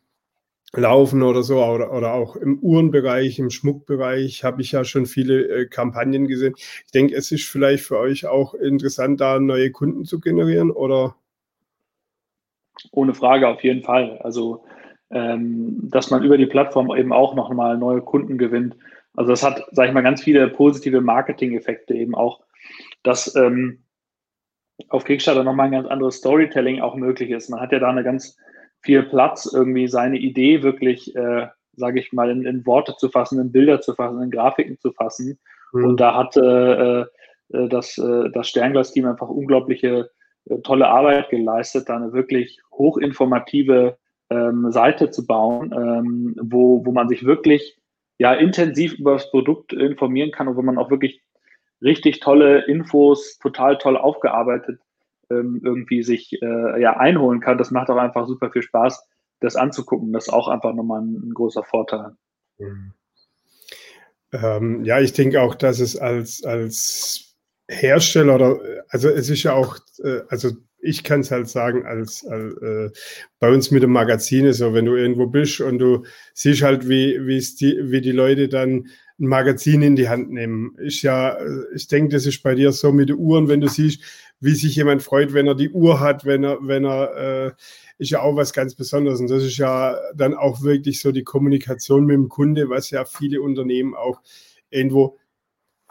laufen oder so oder, oder auch im Uhrenbereich, im Schmuckbereich habe ich ja schon viele äh, Kampagnen gesehen. Ich denke, es ist vielleicht für euch auch interessant, da neue Kunden zu generieren oder? Ohne Frage, auf jeden Fall. Also, ähm, dass man über die Plattform eben auch nochmal neue Kunden gewinnt. Also, das hat, sage ich mal, ganz viele positive Marketing-Effekte eben auch, dass ähm, auf Kickstarter nochmal ein ganz anderes Storytelling auch möglich ist. Man hat ja da eine ganz viel Platz, irgendwie seine Idee wirklich, äh, sage ich mal, in, in, Worte zu fassen, in Bilder zu fassen, in Grafiken zu fassen. Mhm. Und da hat äh, äh, das, äh, das Sternglas-Team einfach unglaubliche äh, tolle Arbeit geleistet, da eine wirklich hochinformative ähm, Seite zu bauen, ähm, wo, wo man sich wirklich ja intensiv über das Produkt informieren kann und wo man auch wirklich richtig tolle Infos, total toll aufgearbeitet ähm, irgendwie sich äh, ja, einholen kann. Das macht auch einfach super viel Spaß, das anzugucken. Das ist auch einfach nochmal ein, ein großer Vorteil. Mhm. Ähm, ja, ich denke auch, dass es als, als Hersteller oder also es ist ja auch, äh, also ich kann es halt sagen, als, als äh, bei uns mit dem Magazin ist so, wenn du irgendwo bist und du siehst halt, wie, die, wie die Leute dann ein Magazin in die Hand nehmen. Ist ja, ich denke, das ist bei dir so mit den Uhren, wenn du siehst, wie sich jemand freut, wenn er die Uhr hat, wenn er, wenn er, äh, ist ja auch was ganz Besonderes. Und das ist ja dann auch wirklich so die Kommunikation mit dem Kunde, was ja viele Unternehmen auch irgendwo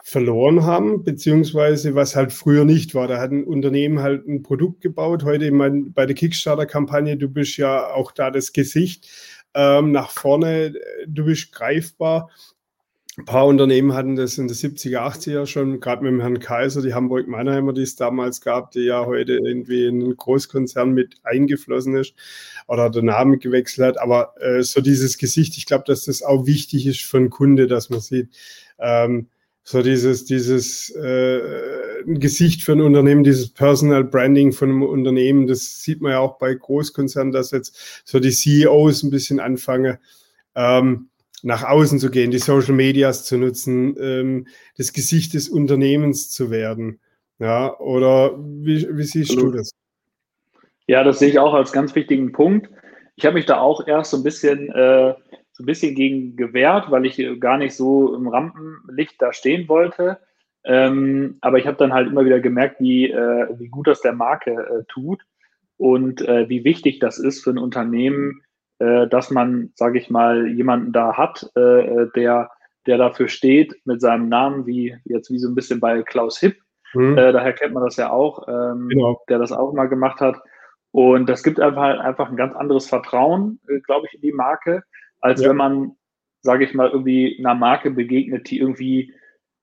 verloren haben, beziehungsweise was halt früher nicht war. Da hat ein Unternehmen halt ein Produkt gebaut. Heute ich meine, bei der Kickstarter-Kampagne, du bist ja auch da das Gesicht ähm, nach vorne, du bist greifbar ein paar Unternehmen hatten das in den 70er, 80er schon, gerade mit dem Herrn Kaiser, die Hamburg-Mannheimer, die es damals gab, die ja heute irgendwie in einen Großkonzern mit eingeflossen ist oder der Name gewechselt hat. Aber äh, so dieses Gesicht, ich glaube, dass das auch wichtig ist für einen Kunde, dass man sieht, ähm, so dieses, dieses äh, Gesicht für ein Unternehmen, dieses Personal Branding von einem Unternehmen, das sieht man ja auch bei Großkonzernen, dass jetzt so die CEOs ein bisschen anfangen, ähm, nach außen zu gehen, die Social Medias zu nutzen, ähm, das Gesicht des Unternehmens zu werden. Ja, oder wie, wie siehst Absolut. du das? Ja, das sehe ich auch als ganz wichtigen Punkt. Ich habe mich da auch erst so ein bisschen, äh, so ein bisschen gegen gewehrt, weil ich gar nicht so im Rampenlicht da stehen wollte. Ähm, aber ich habe dann halt immer wieder gemerkt, wie, äh, wie gut das der Marke äh, tut und äh, wie wichtig das ist für ein Unternehmen, äh, dass man, sage ich mal, jemanden da hat, äh, äh, der, der dafür steht mit seinem Namen, wie jetzt wie so ein bisschen bei Klaus Hipp. Mhm. Äh, daher kennt man das ja auch, ähm, genau. der das auch mal gemacht hat. Und das gibt einfach, einfach ein ganz anderes Vertrauen, äh, glaube ich, in die Marke, als ja. wenn man, sage ich mal, irgendwie einer Marke begegnet, die irgendwie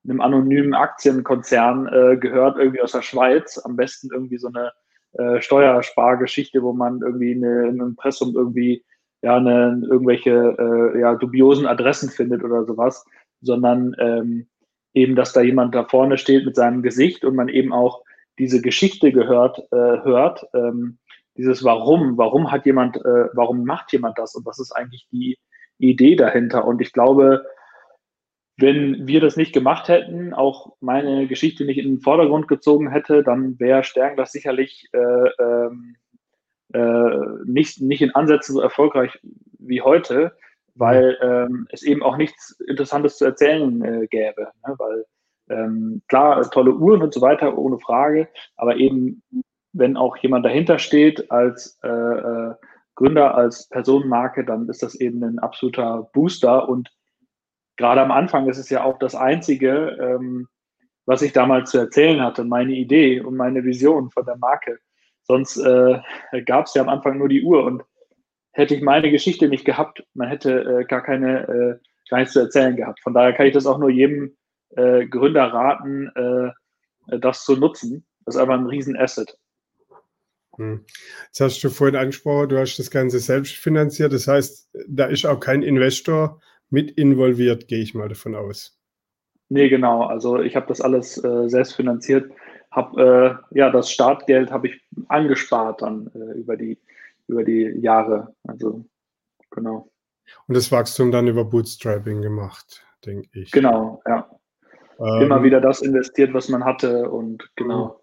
einem anonymen Aktienkonzern äh, gehört, irgendwie aus der Schweiz. Am besten irgendwie so eine äh, Steuerspargeschichte, wo man irgendwie eine, ein Impressum irgendwie ja, eine, irgendwelche äh, ja, dubiosen Adressen findet oder sowas, sondern ähm, eben, dass da jemand da vorne steht mit seinem Gesicht und man eben auch diese Geschichte gehört, äh, hört, ähm, dieses Warum, warum hat jemand, äh, warum macht jemand das und was ist eigentlich die Idee dahinter? Und ich glaube, wenn wir das nicht gemacht hätten, auch meine Geschichte nicht in den Vordergrund gezogen hätte, dann wäre Sternglas sicherlich äh, ähm, äh, nicht, nicht in Ansätzen so erfolgreich wie heute, weil ähm, es eben auch nichts Interessantes zu erzählen äh, gäbe. Ne? Weil ähm, klar, tolle Uhren und so weiter, ohne Frage, aber eben, wenn auch jemand dahinter steht als äh, äh, Gründer, als Personenmarke, dann ist das eben ein absoluter Booster und gerade am Anfang ist es ja auch das Einzige, ähm, was ich damals zu erzählen hatte, meine Idee und meine Vision von der Marke. Sonst äh, gab es ja am Anfang nur die Uhr und hätte ich meine Geschichte nicht gehabt, man hätte äh, gar keine, äh, gar nichts zu erzählen gehabt. Von daher kann ich das auch nur jedem äh, Gründer raten, äh, das zu nutzen. Das ist einfach ein Riesenasset. Hm. Jetzt hast du vorhin angesprochen, du hast das Ganze selbst finanziert. Das heißt, da ist auch kein Investor mit involviert, gehe ich mal davon aus. Nee, genau. Also ich habe das alles äh, selbst finanziert habe äh, ja das Startgeld habe ich angespart dann äh, über die über die Jahre. Also genau. Und das Wachstum dann über Bootstrapping gemacht, denke ich. Genau, ja. Ähm, Immer wieder das investiert, was man hatte und genau.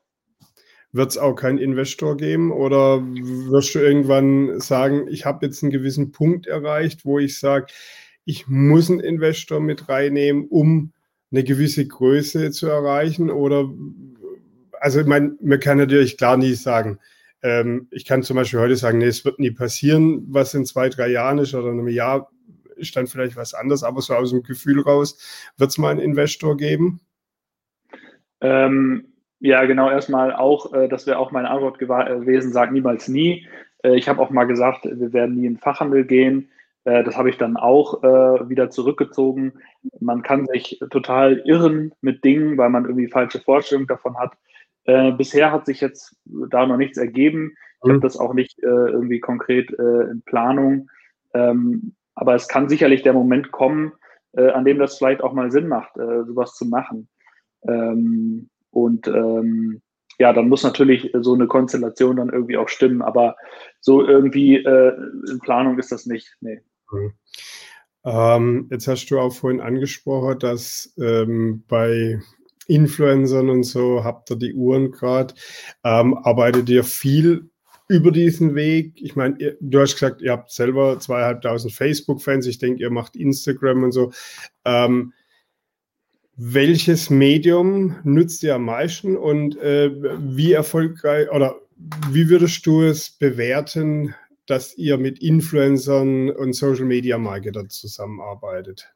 Wird es auch keinen Investor geben oder wirst du irgendwann sagen, ich habe jetzt einen gewissen Punkt erreicht, wo ich sage, ich muss einen Investor mit reinnehmen, um eine gewisse Größe zu erreichen? Oder also ich meine, man kann natürlich klar nie sagen, ähm, ich kann zum Beispiel heute sagen, nee, es wird nie passieren, was in zwei, drei Jahren ist oder in einem Jahr ist dann vielleicht was anderes, aber so aus dem Gefühl raus, wird es mal einen Investor geben? Ähm, ja, genau, erstmal auch, äh, das wäre auch meine Antwort gewesen, sag niemals nie. Äh, ich habe auch mal gesagt, wir werden nie in den Fachhandel gehen. Äh, das habe ich dann auch äh, wieder zurückgezogen. Man kann sich total irren mit Dingen, weil man irgendwie falsche Vorstellungen davon hat. Äh, bisher hat sich jetzt da noch nichts ergeben. Ich mhm. habe das auch nicht äh, irgendwie konkret äh, in Planung. Ähm, aber es kann sicherlich der Moment kommen, äh, an dem das vielleicht auch mal Sinn macht, äh, sowas zu machen. Ähm, und ähm, ja, dann muss natürlich so eine Konstellation dann irgendwie auch stimmen. Aber so irgendwie äh, in Planung ist das nicht. Nee. Mhm. Ähm, jetzt hast du auch vorhin angesprochen, dass ähm, bei Influencern und so, habt ihr die Uhren gerade, ähm, arbeitet ihr viel über diesen Weg? Ich meine, du hast gesagt, ihr habt selber zweieinhalbtausend Facebook-Fans, ich denke, ihr macht Instagram und so. Ähm, welches Medium nutzt ihr am meisten und äh, wie erfolgreich oder wie würdest du es bewerten, dass ihr mit Influencern und Social Media Marketer zusammenarbeitet?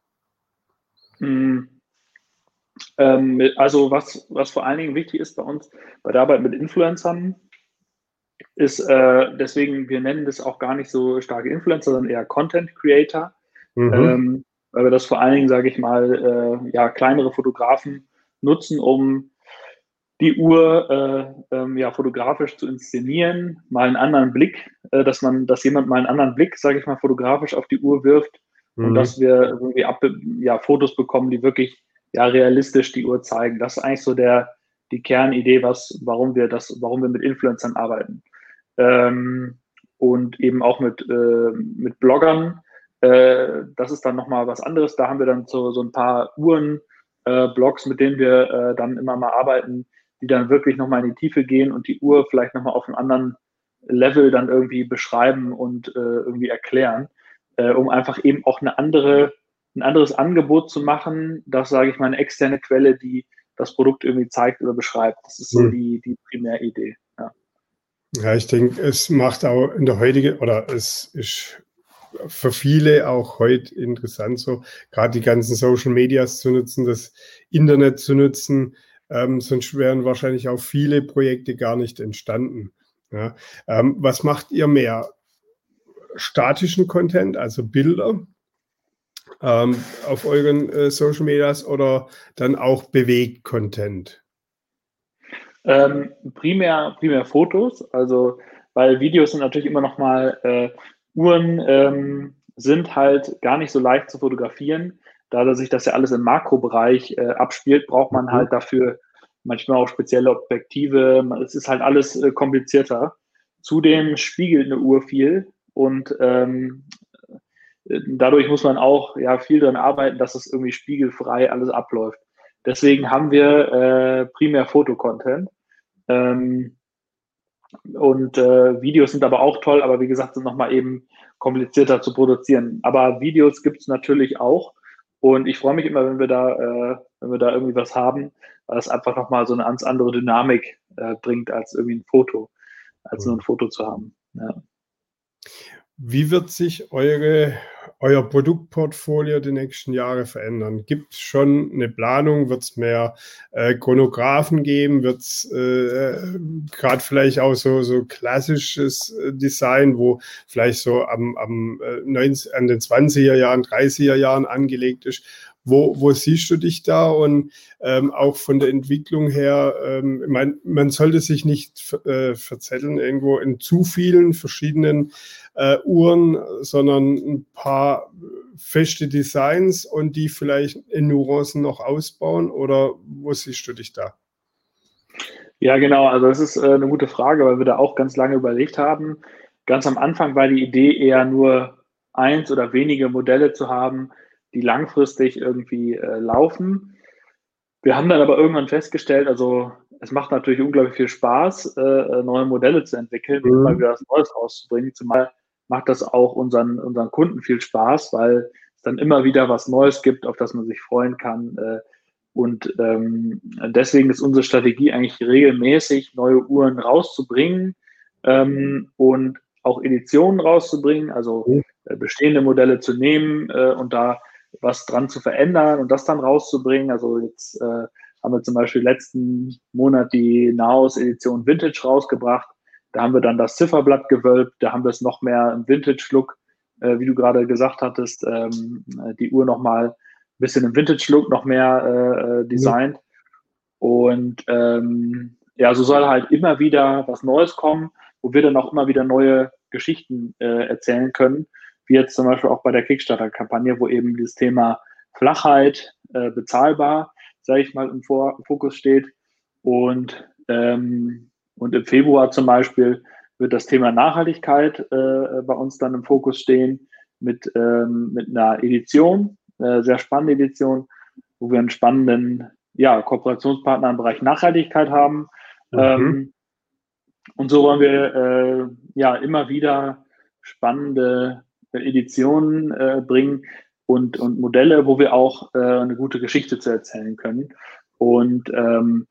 Hm. Ähm, also was, was vor allen Dingen wichtig ist bei uns bei der Arbeit mit Influencern, ist äh, deswegen, wir nennen das auch gar nicht so starke Influencer, sondern eher Content Creator, mhm. ähm, weil wir das vor allen Dingen, sage ich mal, äh, ja, kleinere Fotografen nutzen, um die Uhr äh, ähm, ja, fotografisch zu inszenieren, mal einen anderen Blick, äh, dass man, dass jemand mal einen anderen Blick, sage ich mal, fotografisch auf die Uhr wirft mhm. und dass wir irgendwie ab, ja, Fotos bekommen, die wirklich ja realistisch die Uhr zeigen. Das ist eigentlich so der, die Kernidee, was, warum wir das, warum wir mit Influencern arbeiten. Ähm, und eben auch mit, äh, mit Bloggern. Äh, das ist dann nochmal was anderes. Da haben wir dann so, so ein paar Uhren-Blogs, äh, mit denen wir äh, dann immer mal arbeiten, die dann wirklich nochmal in die Tiefe gehen und die Uhr vielleicht nochmal auf einem anderen Level dann irgendwie beschreiben und äh, irgendwie erklären, äh, um einfach eben auch eine andere, ein anderes Angebot zu machen. Das sage ich mal eine externe Quelle, die das Produkt irgendwie zeigt oder beschreibt. Das ist so mhm. die, die Primäridee. Ja. ja, ich denke, es macht auch in der heutigen, oder es ist für viele auch heute interessant, so gerade die ganzen Social Medias zu nutzen, das Internet zu nutzen. Ähm, sonst wären wahrscheinlich auch viele Projekte gar nicht entstanden. Ja. Ähm, was macht ihr mehr? Statischen Content, also Bilder ähm, auf euren äh, Social Medias oder dann auch Bewegt-Content? Ähm, primär, primär Fotos, also weil Videos sind natürlich immer noch mal äh, Uhren ähm, sind halt gar nicht so leicht zu fotografieren. Da sich das ja alles im Makrobereich äh, abspielt, braucht man mhm. halt dafür manchmal auch spezielle Objektive. Es ist halt alles äh, komplizierter. Zudem spiegelt eine Uhr viel und ähm, dadurch muss man auch ja viel daran arbeiten, dass es irgendwie spiegelfrei alles abläuft. Deswegen haben wir äh, primär Fotocontent. Ähm, und äh, Videos sind aber auch toll, aber wie gesagt, sind nochmal eben komplizierter zu produzieren. Aber Videos gibt es natürlich auch. Und ich freue mich immer, wenn wir da, äh, wenn wir da irgendwie was haben, weil das einfach nochmal so eine ganz andere Dynamik äh, bringt, als irgendwie ein Foto, als nur ein Foto zu haben. Ja. Wie wird sich eure, euer Produktportfolio die nächsten Jahre verändern? Gibt es schon eine Planung? Wird es mehr äh, Chronographen geben? Wird es äh, gerade vielleicht auch so, so klassisches äh, Design, wo vielleicht so am, am 19, äh, an den 20er Jahren, 30er Jahren angelegt ist? Wo, wo siehst du dich da? Und ähm, auch von der Entwicklung her, ähm, mein, man sollte sich nicht äh, verzetteln irgendwo in zu vielen verschiedenen äh, Uhren, sondern ein paar feste Designs und die vielleicht in Nuancen noch ausbauen? Oder wo siehst du dich da? Ja, genau. Also das ist äh, eine gute Frage, weil wir da auch ganz lange überlegt haben. Ganz am Anfang war die Idee eher nur eins oder wenige Modelle zu haben, die langfristig irgendwie äh, laufen. Wir haben dann aber irgendwann festgestellt, also es macht natürlich unglaublich viel Spaß, äh, äh neue Modelle zu entwickeln, mhm. immer wieder was Neues rauszubringen, zumal macht das auch unseren, unseren Kunden viel Spaß, weil es dann immer wieder was Neues gibt, auf das man sich freuen kann. Äh, und ähm, deswegen ist unsere Strategie eigentlich regelmäßig, neue Uhren rauszubringen ähm, und auch Editionen rauszubringen, also äh, bestehende Modelle zu nehmen äh, und da was dran zu verändern und das dann rauszubringen. Also jetzt äh, haben wir zum Beispiel letzten Monat die Naos Edition Vintage rausgebracht. Da haben wir dann das Zifferblatt gewölbt, da haben wir es noch mehr im Vintage-Look, äh, wie du gerade gesagt hattest, ähm, die Uhr nochmal ein bisschen im Vintage-Look noch mehr äh, äh designt. Und ähm, ja, so soll halt immer wieder was Neues kommen, wo wir dann auch immer wieder neue Geschichten äh, erzählen können, wie jetzt zum Beispiel auch bei der Kickstarter-Kampagne, wo eben das Thema Flachheit, äh, bezahlbar, sage ich mal, im, Vor Fokus steht. Und ähm, und im Februar zum Beispiel wird das Thema Nachhaltigkeit äh, bei uns dann im Fokus stehen mit, ähm, mit einer Edition, äh, sehr spannende Edition, wo wir einen spannenden ja, Kooperationspartner im Bereich Nachhaltigkeit haben. Mhm. Ähm, und so wollen wir äh, ja immer wieder spannende Editionen äh, bringen und, und Modelle, wo wir auch äh, eine gute Geschichte zu erzählen können. Und ähm,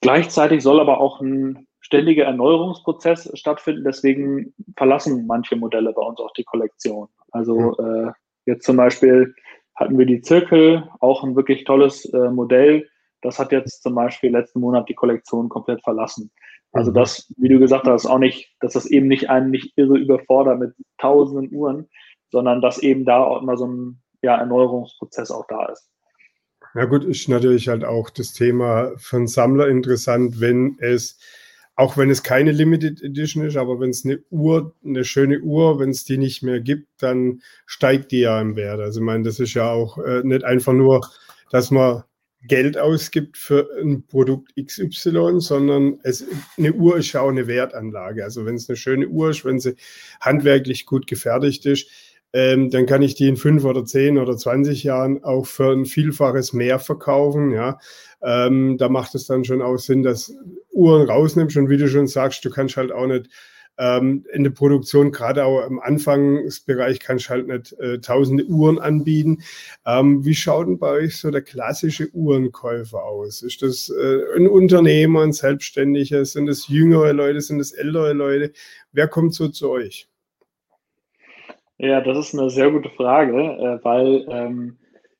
Gleichzeitig soll aber auch ein ständiger Erneuerungsprozess stattfinden. Deswegen verlassen manche Modelle bei uns auch die Kollektion. Also äh, jetzt zum Beispiel hatten wir die Zirkel, auch ein wirklich tolles äh, Modell. Das hat jetzt zum Beispiel letzten Monat die Kollektion komplett verlassen. Also das, wie du gesagt hast, auch nicht, dass das eben nicht einen nicht irre überfordert mit tausenden Uhren, sondern dass eben da auch immer so ein ja, Erneuerungsprozess auch da ist. Ja gut, ist natürlich halt auch das Thema für einen Sammler interessant, wenn es, auch wenn es keine Limited Edition ist, aber wenn es eine Uhr, eine schöne Uhr, wenn es die nicht mehr gibt, dann steigt die ja im Wert. Also ich meine, das ist ja auch äh, nicht einfach nur dass man Geld ausgibt für ein Produkt XY, sondern es, eine Uhr ist ja auch eine Wertanlage. Also wenn es eine schöne Uhr ist, wenn sie handwerklich gut gefertigt ist, ähm, dann kann ich die in fünf oder zehn oder zwanzig Jahren auch für ein Vielfaches mehr verkaufen. Ja, ähm, da macht es dann schon auch Sinn, dass Uhren rausnimmst und wie du schon sagst, du kannst halt auch nicht ähm, in der Produktion, gerade auch im Anfangsbereich, kannst du halt nicht äh, tausende Uhren anbieten. Ähm, wie schaut denn bei euch so der klassische Uhrenkäufer aus? Ist das äh, ein Unternehmer, ein Selbstständiger? Sind es jüngere Leute? Sind es ältere Leute? Wer kommt so zu euch? Ja, das ist eine sehr gute Frage, äh, weil ähm,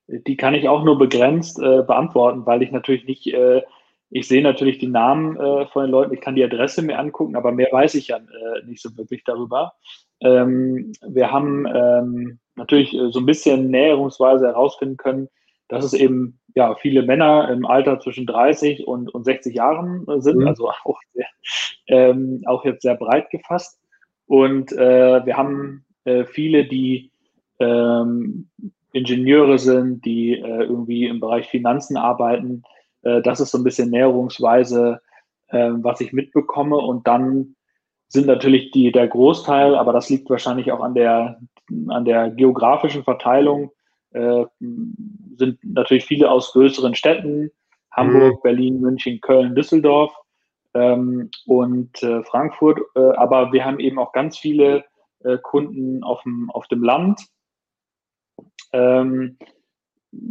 die kann ich auch nur begrenzt äh, beantworten, weil ich natürlich nicht äh, ich sehe natürlich die Namen äh, von den Leuten, ich kann die Adresse mir angucken, aber mehr weiß ich ja äh, nicht so wirklich darüber. Ähm, wir haben ähm, natürlich äh, so ein bisschen näherungsweise herausfinden können, dass es eben ja viele Männer im Alter zwischen 30 und, und 60 Jahren äh, sind, mhm. also auch, sehr, ähm, auch jetzt sehr breit gefasst. Und äh, wir haben äh, viele, die ähm, Ingenieure sind, die irgendwie im Bereich Finanzen arbeiten, äh, das ist so ein bisschen näherungsweise, äh, was ich mitbekomme. Und dann sind natürlich die, der Großteil, aber das liegt wahrscheinlich auch an der, an der geografischen Verteilung, äh, sind natürlich viele aus größeren Städten, Hamburg, mhm. Berlin, München, Köln, Düsseldorf ähm, und äh, Frankfurt. Äh, aber wir haben eben auch ganz viele äh, Kunden auf dem, auf dem Land, ähm,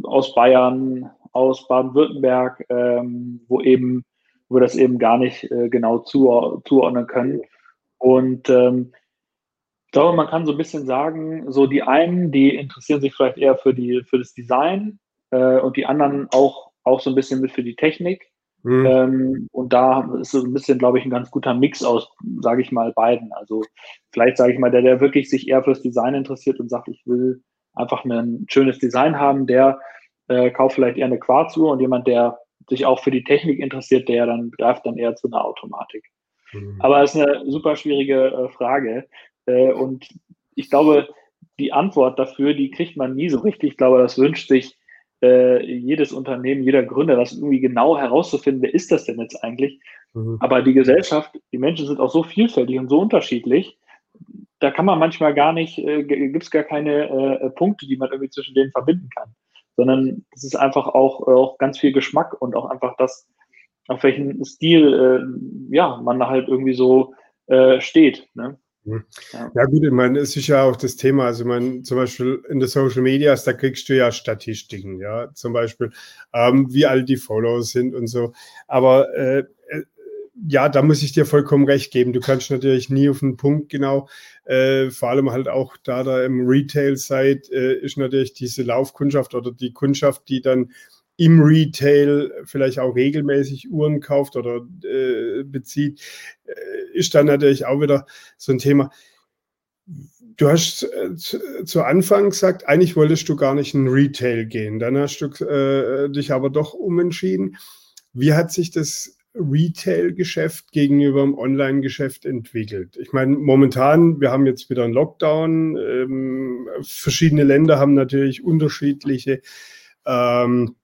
aus Bayern, aus Baden-Württemberg, ähm, wo eben, wo wir das eben gar nicht äh, genau zu, zuordnen können. Und ähm, ich glaube, man kann so ein bisschen sagen, so die einen, die interessieren sich vielleicht eher für, die, für das Design äh, und die anderen auch, auch so ein bisschen mit für die Technik. Mhm. Ähm, und da ist so ein bisschen, glaube ich, ein ganz guter Mix aus, sage ich mal, beiden. Also vielleicht sage ich mal, der, der wirklich sich eher fürs Design interessiert und sagt, ich will einfach ein schönes Design haben, der äh, kauft vielleicht eher eine Quarzuhr und jemand, der sich auch für die Technik interessiert, der dann greift dann eher zu einer Automatik. Mhm. Aber es ist eine super schwierige äh, Frage. Äh, und ich glaube, die Antwort dafür, die kriegt man nie so richtig. Ich glaube, das wünscht sich äh, jedes Unternehmen, jeder Gründer, das irgendwie genau herauszufinden, wer ist das denn jetzt eigentlich? Mhm. Aber die Gesellschaft, die Menschen sind auch so vielfältig und so unterschiedlich, da kann man manchmal gar nicht, äh, gibt es gar keine äh, Punkte, die man irgendwie zwischen denen verbinden kann sondern es ist einfach auch, auch ganz viel Geschmack und auch einfach das, auf welchen Stil äh, ja, man da halt irgendwie so äh, steht. Ne? Mhm. Ja. ja. gut, ich meine, es ist ja auch das Thema, also meine, zum Beispiel in den Social Medias, da kriegst du ja Statistiken, ja, zum Beispiel, ähm, wie alt die Follows sind und so. Aber äh, ja, da muss ich dir vollkommen recht geben. Du kannst natürlich nie auf den Punkt genau, äh, vor allem halt auch da, da im Retail-Site äh, ist natürlich diese Laufkundschaft oder die Kundschaft, die dann im Retail vielleicht auch regelmäßig Uhren kauft oder äh, bezieht, äh, ist dann natürlich auch wieder so ein Thema. Du hast äh, zu, zu, Anfang gesagt, eigentlich wolltest du gar nicht in Retail gehen. Dann hast du äh, dich aber doch umentschieden. Wie hat sich das Retail-Geschäft gegenüber dem Online-Geschäft entwickelt? Ich meine, momentan, wir haben jetzt wieder einen Lockdown. Ähm, verschiedene Länder haben natürlich unterschiedliche, ähm,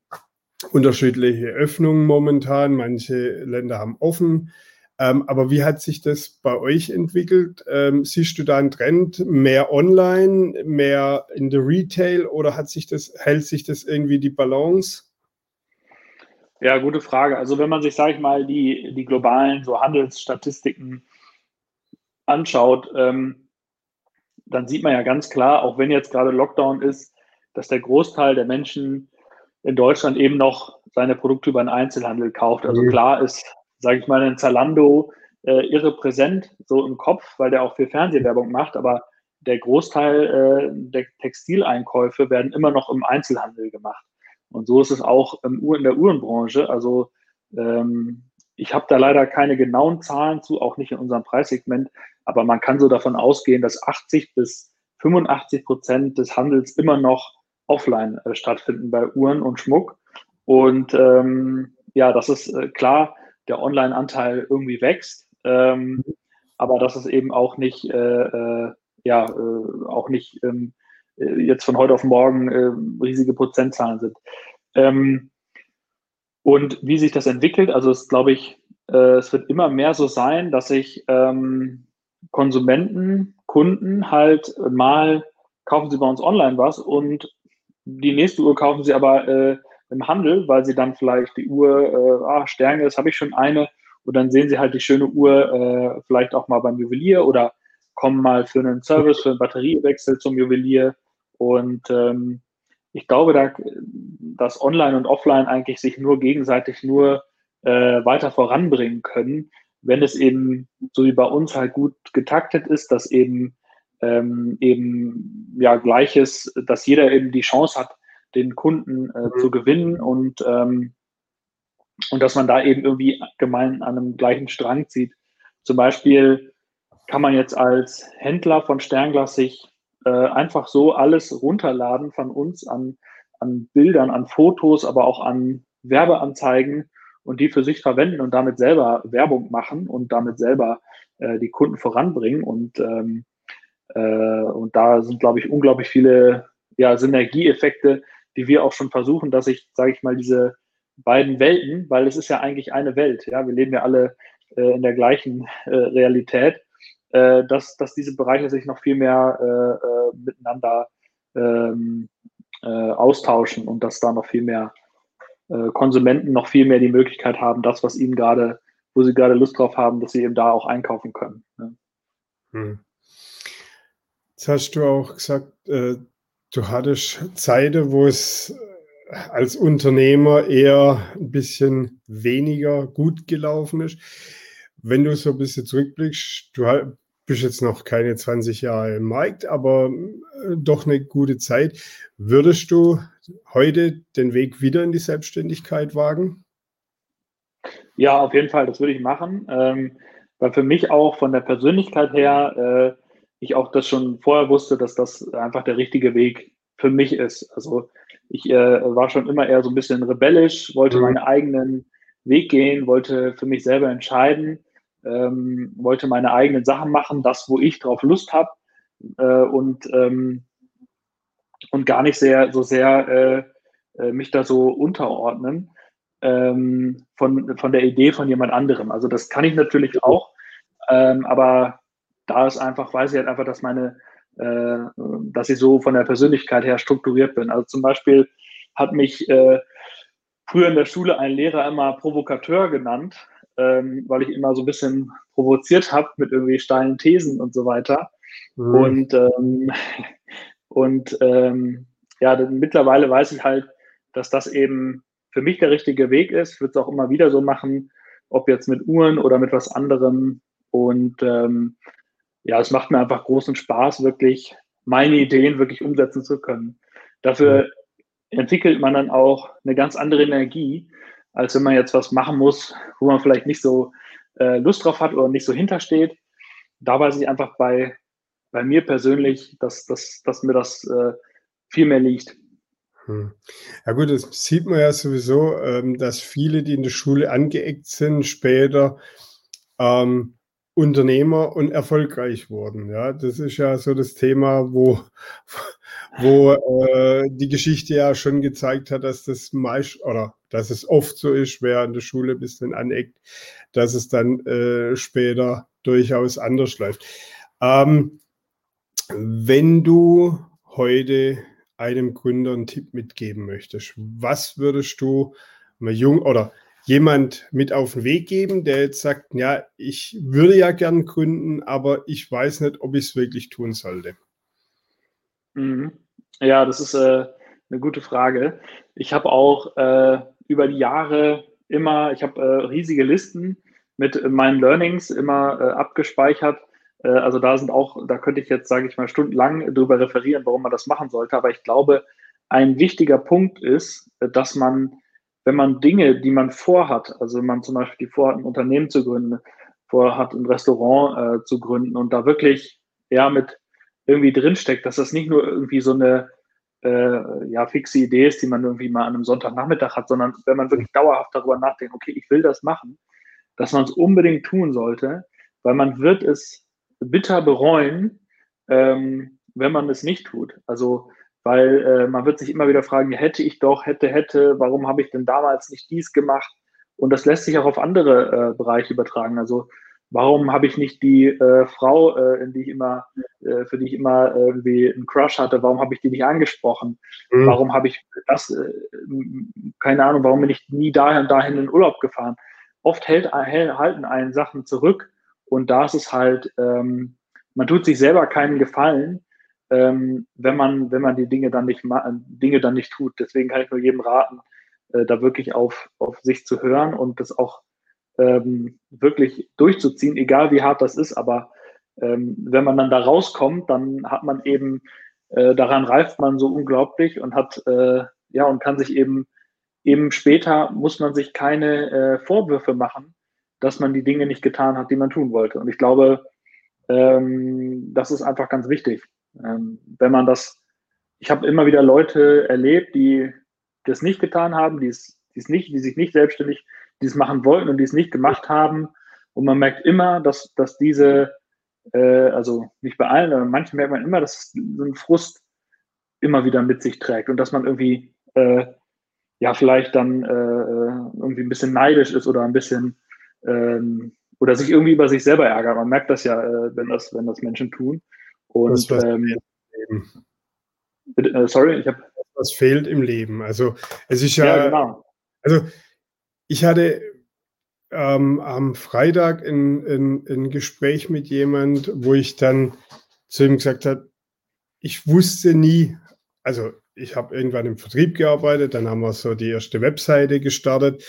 unterschiedliche Öffnungen momentan. Manche Länder haben offen. Ähm, aber wie hat sich das bei euch entwickelt? Ähm, siehst du da einen Trend mehr online, mehr in der Retail oder hat sich das, hält sich das irgendwie die Balance? Ja, gute Frage. Also wenn man sich, sage ich mal, die, die globalen so Handelsstatistiken anschaut, ähm, dann sieht man ja ganz klar, auch wenn jetzt gerade Lockdown ist, dass der Großteil der Menschen in Deutschland eben noch seine Produkte über den Einzelhandel kauft. Also mhm. klar ist, sage ich mal, ein Zalando äh, irre präsent so im Kopf, weil der auch viel Fernsehwerbung macht, aber der Großteil äh, der Textileinkäufe werden immer noch im Einzelhandel gemacht. Und so ist es auch in der Uhrenbranche. Also ähm, ich habe da leider keine genauen Zahlen zu, auch nicht in unserem Preissegment, aber man kann so davon ausgehen, dass 80 bis 85 Prozent des Handels immer noch offline äh, stattfinden bei Uhren und Schmuck. Und ähm, ja, das ist äh, klar, der Online-Anteil irgendwie wächst, ähm, aber das ist eben auch nicht, äh, äh ja, äh, auch nicht ähm, äh, jetzt von heute auf morgen äh, riesige Prozentzahlen sind. Ähm, und wie sich das entwickelt, also es glaube ich, äh, es wird immer mehr so sein, dass sich ähm, Konsumenten, Kunden halt mal kaufen sie bei uns online was und die nächste Uhr kaufen sie aber äh, im Handel, weil sie dann vielleicht die Uhr, äh, ah, Sterne, das habe ich schon eine, und dann sehen sie halt die schöne Uhr äh, vielleicht auch mal beim Juwelier oder kommen mal für einen Service, für einen Batteriewechsel zum Juwelier. Und ähm, ich glaube, da, dass Online und Offline eigentlich sich nur gegenseitig nur äh, weiter voranbringen können, wenn es eben, so wie bei uns, halt gut getaktet ist, dass eben ähm, eben ja gleiches, dass jeder eben die Chance hat, den Kunden äh, mhm. zu gewinnen und ähm, und dass man da eben irgendwie gemein an einem gleichen Strang zieht. Zum Beispiel kann man jetzt als Händler von Sternglas sich äh, einfach so alles runterladen von uns an, an Bildern, an Fotos, aber auch an Werbeanzeigen und die für sich verwenden und damit selber Werbung machen und damit selber äh, die Kunden voranbringen. Und, ähm, äh, und da sind, glaube ich, unglaublich viele ja, Synergieeffekte, die wir auch schon versuchen, dass ich, sage ich mal, diese beiden Welten, weil es ist ja eigentlich eine Welt. Ja, wir leben ja alle äh, in der gleichen äh, Realität, äh, dass, dass diese Bereiche sich noch viel mehr äh, äh, miteinander ähm, äh, austauschen und dass da noch viel mehr Konsumenten noch viel mehr die Möglichkeit haben, das, was ihnen gerade, wo sie gerade Lust drauf haben, dass sie eben da auch einkaufen können. Ne? Hm. Jetzt hast du auch gesagt, du hattest Zeiten, wo es als Unternehmer eher ein bisschen weniger gut gelaufen ist. Wenn du so ein bisschen zurückblickst, du bist jetzt noch keine 20 Jahre im Markt, aber äh, doch eine gute Zeit. Würdest du heute den Weg wieder in die Selbstständigkeit wagen? Ja, auf jeden Fall, das würde ich machen, ähm, weil für mich auch von der Persönlichkeit her äh, ich auch das schon vorher wusste, dass das einfach der richtige Weg für mich ist. Also ich äh, war schon immer eher so ein bisschen rebellisch, wollte mhm. meinen eigenen Weg gehen, wollte für mich selber entscheiden, ähm, wollte meine eigenen Sachen machen, das, wo ich drauf Lust habe äh, und, ähm, und gar nicht sehr so sehr äh, äh, mich da so unterordnen ähm, von, von der Idee von jemand anderem. Also das kann ich natürlich auch, ähm, aber da ist einfach, weiß ich halt einfach, dass meine äh, dass ich so von der Persönlichkeit her strukturiert bin. Also zum Beispiel hat mich äh, früher in der Schule ein Lehrer immer Provokateur genannt, ähm, weil ich immer so ein bisschen provoziert habe mit irgendwie steilen Thesen und so weiter. Mhm. Und, ähm, und ähm, ja, mittlerweile weiß ich halt, dass das eben für mich der richtige Weg ist. Ich würde es auch immer wieder so machen, ob jetzt mit Uhren oder mit was anderem. Und ähm, ja, es macht mir einfach großen Spaß, wirklich meine Ideen wirklich umsetzen zu können. Dafür entwickelt man dann auch eine ganz andere Energie, als wenn man jetzt was machen muss, wo man vielleicht nicht so äh, Lust drauf hat oder nicht so hintersteht. Da weiß ich einfach bei, bei mir persönlich, dass, dass, dass mir das äh, viel mehr liegt. Hm. Ja gut, das sieht man ja sowieso, ähm, dass viele, die in der Schule angeeckt sind, später ähm, Unternehmer und erfolgreich wurden. Ja, das ist ja so das Thema, wo, wo äh, die Geschichte ja schon gezeigt hat, dass das meist oder dass es oft so ist, wer an der Schule ein bisschen aneckt, dass es dann äh, später durchaus anders läuft. Ähm, wenn du heute einem Gründer einen Tipp mitgeben möchtest, was würdest du mal jung oder jemand mit auf den Weg geben, der jetzt sagt, ja, ich würde ja gern gründen, aber ich weiß nicht, ob ich es wirklich tun sollte? Mhm. Ja, das ist äh, eine gute Frage. Ich habe auch äh, über die Jahre immer, ich habe äh, riesige Listen mit meinen Learnings immer äh, abgespeichert. Äh, also da sind auch, da könnte ich jetzt, sage ich mal, stundenlang drüber referieren, warum man das machen sollte. Aber ich glaube, ein wichtiger Punkt ist, dass man wenn man Dinge, die man vorhat, also wenn man zum Beispiel vorhat, ein Unternehmen zu gründen, vorhat, ein Restaurant äh, zu gründen und da wirklich ja mit irgendwie drinsteckt, dass das nicht nur irgendwie so eine äh, ja, fixe Idee ist, die man irgendwie mal an einem Sonntagnachmittag hat, sondern wenn man wirklich dauerhaft darüber nachdenkt, okay, ich will das machen, dass man es unbedingt tun sollte, weil man wird es bitter bereuen, ähm, wenn man es nicht tut. Also weil äh, man wird sich immer wieder fragen, hätte ich doch, hätte, hätte, warum habe ich denn damals nicht dies gemacht? Und das lässt sich auch auf andere äh, Bereiche übertragen. Also warum habe ich nicht die äh, Frau, äh, die ich immer, äh, für die ich immer irgendwie einen Crush hatte, warum habe ich die nicht angesprochen? Mhm. Warum habe ich das, äh, keine Ahnung, warum bin ich nie dahin, dahin in Urlaub gefahren? Oft hält, halten einen Sachen zurück und da ist es halt, ähm, man tut sich selber keinen Gefallen, ähm, wenn man, wenn man die Dinge dann nicht Dinge dann nicht tut. Deswegen kann ich nur jedem raten, äh, da wirklich auf, auf sich zu hören und das auch ähm, wirklich durchzuziehen, egal wie hart das ist. Aber ähm, wenn man dann da rauskommt, dann hat man eben, äh, daran reift man so unglaublich und hat, äh, ja, und kann sich eben, eben später muss man sich keine äh, Vorwürfe machen, dass man die Dinge nicht getan hat, die man tun wollte. Und ich glaube, ähm, das ist einfach ganz wichtig. Ähm, wenn man das, ich habe immer wieder Leute erlebt, die das nicht getan haben, die es, die es nicht, die sich nicht selbstständig, die es machen wollten und die es nicht gemacht haben. Und man merkt immer, dass, dass diese, äh, also nicht bei allen, aber manchen merkt man immer, dass so ein Frust immer wieder mit sich trägt und dass man irgendwie äh, ja vielleicht dann äh, irgendwie ein bisschen neidisch ist oder ein bisschen ähm, oder sich irgendwie über sich selber ärgert. Man merkt das ja, äh, wenn das, wenn das Menschen tun. Und das, ähm, äh, sorry, ich habe was fehlt im Leben. Also es ist ja, ja genau. also ich hatte ähm, am Freitag ein, ein, ein Gespräch mit jemand, wo ich dann zu ihm gesagt habe, ich wusste nie, also ich habe irgendwann im Vertrieb gearbeitet, dann haben wir so die erste Webseite gestartet.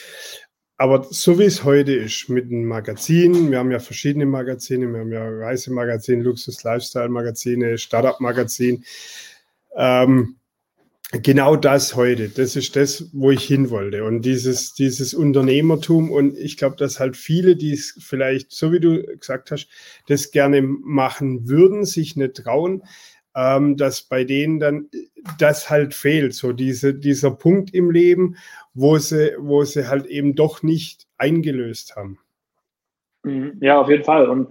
Aber so wie es heute ist, mit einem Magazin, wir haben ja verschiedene Magazine, wir haben ja Reisemagazin, Luxus-Lifestyle-Magazine, Startup-Magazin. Ähm, genau das heute, das ist das, wo ich hin wollte. Und dieses, dieses Unternehmertum und ich glaube, dass halt viele, die es vielleicht, so wie du gesagt hast, das gerne machen würden, sich nicht trauen, ähm, dass bei denen dann das halt fehlt, so diese, dieser Punkt im Leben, wo sie, wo sie halt eben doch nicht eingelöst haben. Mhm. Ja, auf jeden Fall. Und,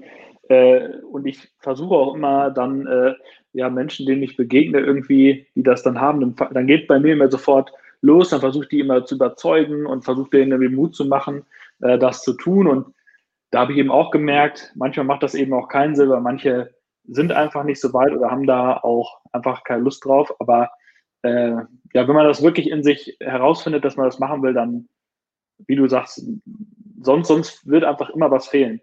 äh, und ich versuche auch immer dann, äh, ja, Menschen, denen ich begegne, irgendwie, die das dann haben, dann, geht bei mir immer sofort los, dann versuche ich die immer zu überzeugen und versuche denen irgendwie Mut zu machen, äh, das zu tun. Und da habe ich eben auch gemerkt, manchmal macht das eben auch keinen Sinn, weil manche sind einfach nicht so weit oder haben da auch einfach keine Lust drauf. Aber äh, ja, wenn man das wirklich in sich herausfindet, dass man das machen will, dann, wie du sagst, sonst, sonst wird einfach immer was fehlen.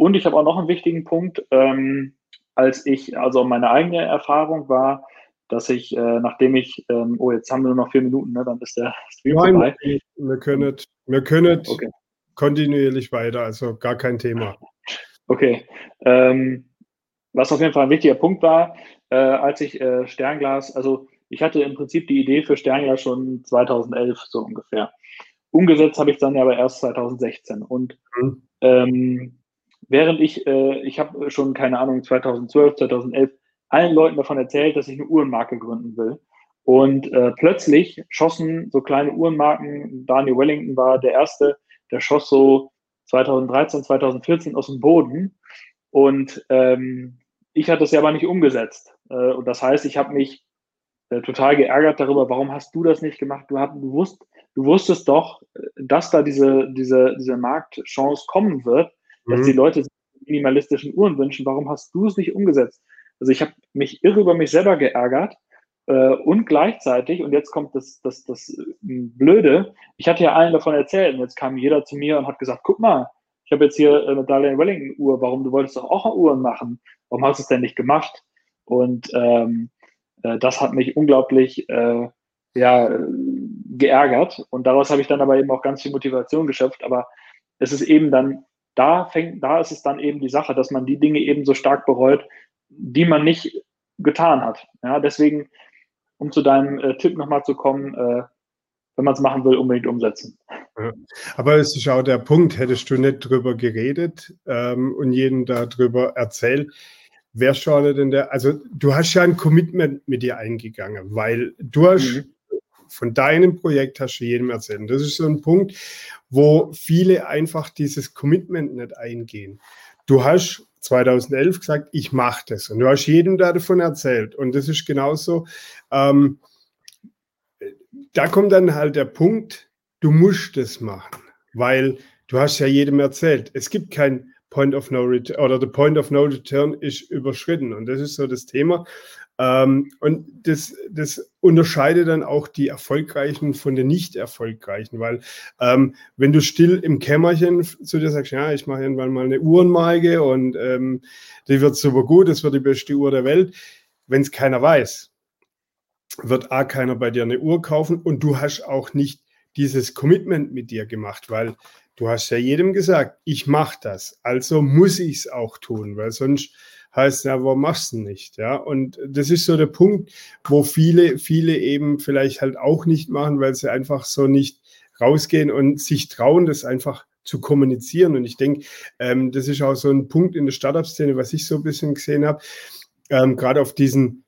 Und ich habe auch noch einen wichtigen Punkt. Ähm, als ich, also meine eigene Erfahrung war, dass ich, äh, nachdem ich, ähm, oh, jetzt haben wir nur noch vier Minuten, ne, dann ist der Stream Nein, vorbei. Wir können, wir können okay. kontinuierlich weiter, also gar kein Thema. Okay. Ähm, was auf jeden Fall ein wichtiger Punkt war, äh, als ich äh, Sternglas, also ich hatte im Prinzip die Idee für Sternglas schon 2011 so ungefähr. Umgesetzt habe ich dann aber erst 2016. Und mhm. ähm, während ich, äh, ich habe schon, keine Ahnung, 2012, 2011 allen Leuten davon erzählt, dass ich eine Uhrenmarke gründen will. Und äh, plötzlich schossen so kleine Uhrenmarken, Daniel Wellington war der erste, der schoss so 2013, 2014 aus dem Boden. Und ähm, ich hatte es ja aber nicht umgesetzt. Äh, und das heißt, ich habe mich äh, total geärgert darüber, warum hast du das nicht gemacht? Du, hab, du, wusst, du wusstest doch, äh, dass da diese, diese, diese Marktchance kommen wird, mhm. dass die Leute minimalistischen Uhren wünschen. Warum hast du es nicht umgesetzt? Also ich habe mich irre über mich selber geärgert äh, und gleichzeitig, und jetzt kommt das, das, das äh, Blöde, ich hatte ja allen davon erzählt und jetzt kam jeder zu mir und hat gesagt, guck mal, ich habe jetzt hier eine Dalian Wellington Uhr, warum du wolltest doch auch Uhren machen? Warum hast du es denn nicht gemacht? Und ähm, äh, das hat mich unglaublich äh, ja, geärgert und daraus habe ich dann aber eben auch ganz viel Motivation geschöpft. Aber es ist eben dann, da fängt, da ist es dann eben die Sache, dass man die Dinge eben so stark bereut, die man nicht getan hat. Ja, deswegen, um zu deinem äh, Tipp nochmal zu kommen, äh, wenn man es machen will, unbedingt umsetzen. Aber es ist auch der Punkt, hättest du nicht drüber geredet ähm, und jedem darüber erzählt, wer schaut denn der, also du hast ja ein Commitment mit dir eingegangen, weil du hast mhm. Von deinem Projekt hast du jedem erzählt. Das ist so ein Punkt, wo viele einfach dieses Commitment nicht eingehen. Du hast 2011 gesagt, ich mache das. Und du hast jedem da davon erzählt. Und das ist genauso. Ähm, da kommt dann halt der Punkt, du musst das machen, weil du hast ja jedem erzählt, es gibt kein Point of No Return oder the Point of No Return ist überschritten. Und das ist so das Thema. Ähm, und das, das unterscheidet dann auch die Erfolgreichen von den nicht Erfolgreichen, weil ähm, wenn du still im Kämmerchen zu dir sagst, ja, ich mache irgendwann mal eine Uhrenmarke und ähm, die wird super gut, das wird die beste Uhr der Welt, wenn es keiner weiß, wird A keiner bei dir eine Uhr kaufen und du hast auch nicht dieses Commitment mit dir gemacht, weil du hast ja jedem gesagt, ich mache das, also muss ich es auch tun, weil sonst heißt, ja, warum machst du nicht? Ja, und das ist so der Punkt, wo viele, viele eben vielleicht halt auch nicht machen, weil sie einfach so nicht rausgehen und sich trauen, das einfach zu kommunizieren. Und ich denke, ähm, das ist auch so ein Punkt in der Startup-Szene, was ich so ein bisschen gesehen habe, ähm, gerade auf diesen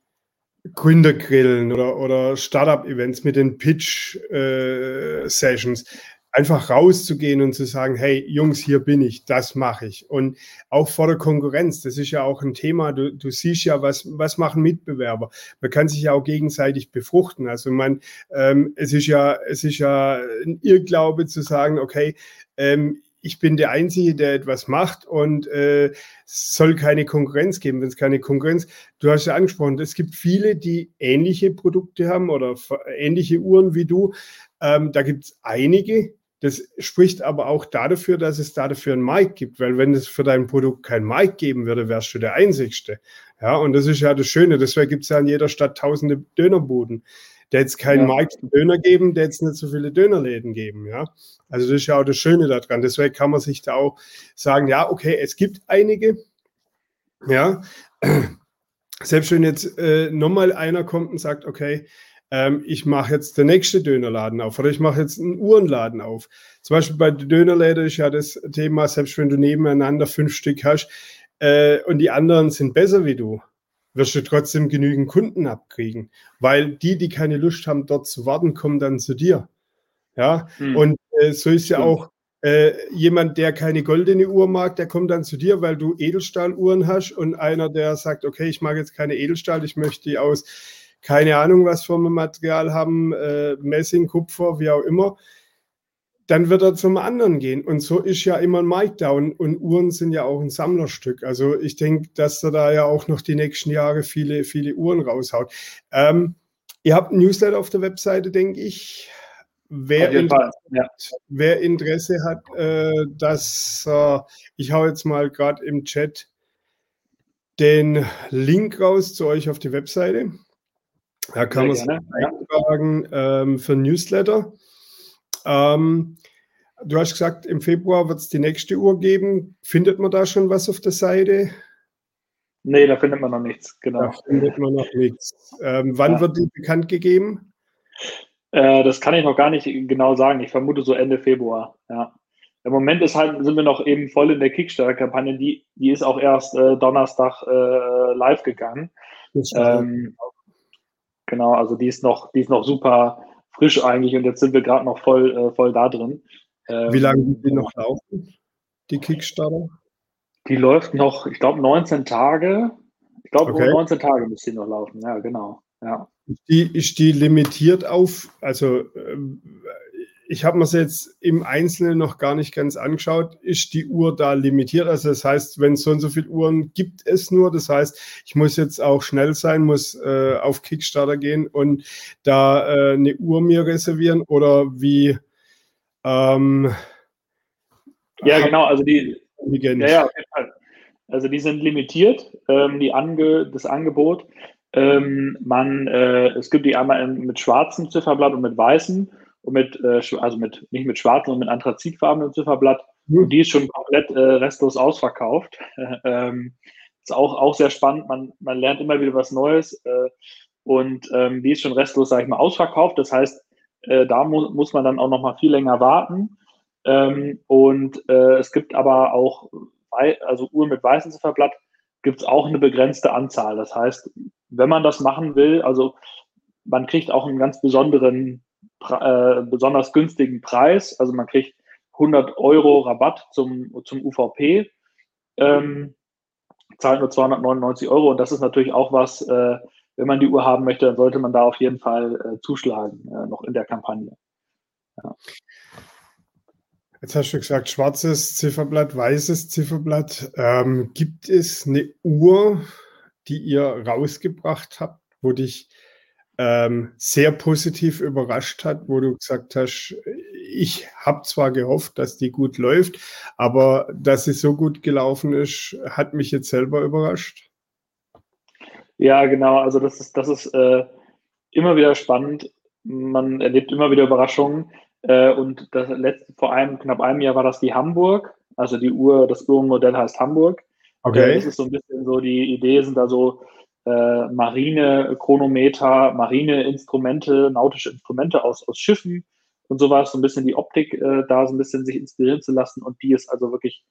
Gründergrillen oder, oder Startup-Events mit den Pitch-Sessions. Äh, einfach rauszugehen und zu sagen, hey Jungs, hier bin ich, das mache ich. Und auch vor der Konkurrenz, das ist ja auch ein Thema, du, du siehst ja, was, was machen Mitbewerber. Man kann sich ja auch gegenseitig befruchten. Also man, ähm, es ist ja, es ist ja ein Irrglaube zu sagen, okay, ähm, ich bin der Einzige, der etwas macht und äh, soll keine Konkurrenz geben. Wenn es keine Konkurrenz, du hast ja angesprochen, es gibt viele, die ähnliche Produkte haben oder ähnliche Uhren wie du. Ähm, da gibt es einige, das spricht aber auch dafür, dass es dafür einen Mic gibt, weil wenn es für dein Produkt kein Mic geben würde, wärst du der Einzigste. Ja, und das ist ja das Schöne. Deswegen gibt es ja in jeder Stadt tausende Dönerbuden. Der jetzt keinen ja. Mic Döner geben, der jetzt nicht so viele Dönerläden geben. Ja, also das ist ja auch das Schöne daran. Deswegen kann man sich da auch sagen, ja, okay, es gibt einige. Ja, selbst wenn jetzt äh, nochmal einer kommt und sagt, okay, ähm, ich mache jetzt den nächsten Dönerladen auf oder ich mache jetzt einen Uhrenladen auf. Zum Beispiel bei Dönerläden ist ja das Thema, selbst wenn du nebeneinander fünf Stück hast äh, und die anderen sind besser wie du, wirst du trotzdem genügend Kunden abkriegen, weil die, die keine Lust haben, dort zu warten, kommen dann zu dir. Ja, hm. und äh, so ist ja auch äh, jemand, der keine goldene Uhr mag, der kommt dann zu dir, weil du Edelstahluhren hast und einer, der sagt, okay, ich mag jetzt keine Edelstahl, ich möchte die aus keine Ahnung, was für ein Material haben, äh, Messing, Kupfer, wie auch immer, dann wird er zum anderen gehen. Und so ist ja immer ein Markdown und Uhren sind ja auch ein Sammlerstück. Also ich denke, dass er da ja auch noch die nächsten Jahre viele, viele Uhren raushaut. Ähm, ihr habt ein Newsletter auf der Webseite, denke ich. Wer Interesse, ja. wer Interesse, hat, äh, dass äh, ich hau jetzt mal gerade im Chat den Link raus zu euch auf die Webseite. Da kann man sich eintragen ähm, für Newsletter. Ähm, du hast gesagt, im Februar wird es die nächste Uhr geben. Findet man da schon was auf der Seite? Nee, da findet man noch nichts, genau. Da findet man noch nichts. Ähm, wann ja. wird die bekannt gegeben? Äh, das kann ich noch gar nicht genau sagen. Ich vermute so Ende Februar, ja. Im Moment ist halt, sind wir noch eben voll in der Kickstarter-Kampagne. Die, die ist auch erst äh, Donnerstag äh, live gegangen. Ähm, Genau, also die ist noch, die ist noch super frisch eigentlich und jetzt sind wir gerade noch voll, äh, voll da drin. Ähm, Wie lange wird die noch laufen, die Kickstarter? Die läuft noch, ich glaube, 19 Tage. Ich glaube, okay. 19 Tage müsste die noch laufen, ja, genau. Ja. Die, ist die limitiert auf, also äh, ich habe mir es jetzt im Einzelnen noch gar nicht ganz angeschaut. Ist die Uhr da limitiert? Also das heißt, wenn es so und so viele Uhren gibt es nur, das heißt, ich muss jetzt auch schnell sein, muss äh, auf Kickstarter gehen und da äh, eine Uhr mir reservieren oder wie? Ähm, ja, genau. Also die, ja, ja, also die sind limitiert, ähm, die Ange, das Angebot. Ähm, man, äh, es gibt die einmal mit schwarzem Zifferblatt und mit weißem und mit, äh, also mit, nicht mit schwarzem, sondern mit anthrazitfarbenem Zifferblatt. Mhm. Und die ist schon komplett äh, restlos ausverkauft. ähm, ist auch, auch sehr spannend. Man, man lernt immer wieder was Neues. Äh, und ähm, die ist schon restlos, sage ich mal, ausverkauft. Das heißt, äh, da mu muss man dann auch noch mal viel länger warten. Ähm, und äh, es gibt aber auch, also Uhr mit weißem Zifferblatt, gibt es auch eine begrenzte Anzahl. Das heißt, wenn man das machen will, also man kriegt auch einen ganz besonderen äh, besonders günstigen Preis. Also man kriegt 100 Euro Rabatt zum, zum UVP. Ähm, zahlt nur 299 Euro und das ist natürlich auch was, äh, wenn man die Uhr haben möchte, dann sollte man da auf jeden Fall äh, zuschlagen, äh, noch in der Kampagne. Ja. Jetzt hast du gesagt, schwarzes Zifferblatt, weißes Zifferblatt. Ähm, gibt es eine Uhr, die ihr rausgebracht habt, wo dich ähm, sehr positiv überrascht hat, wo du gesagt hast, ich habe zwar gehofft, dass die gut läuft, aber dass sie so gut gelaufen ist, hat mich jetzt selber überrascht? Ja, genau. Also das ist, das ist äh, immer wieder spannend. Man erlebt immer wieder Überraschungen. Äh, und das letzte, vor einem, knapp einem Jahr war das die Hamburg. Also die Uhr, das Uhrenmodell heißt Hamburg. Okay. Äh, das ist so ein bisschen so, die Idee sind da so äh, Marine-Chronometer, Marine-Instrumente, nautische Instrumente aus, aus Schiffen und sowas, so ein bisschen die Optik äh, da so ein bisschen sich inspirieren zu lassen und die ist also wirklich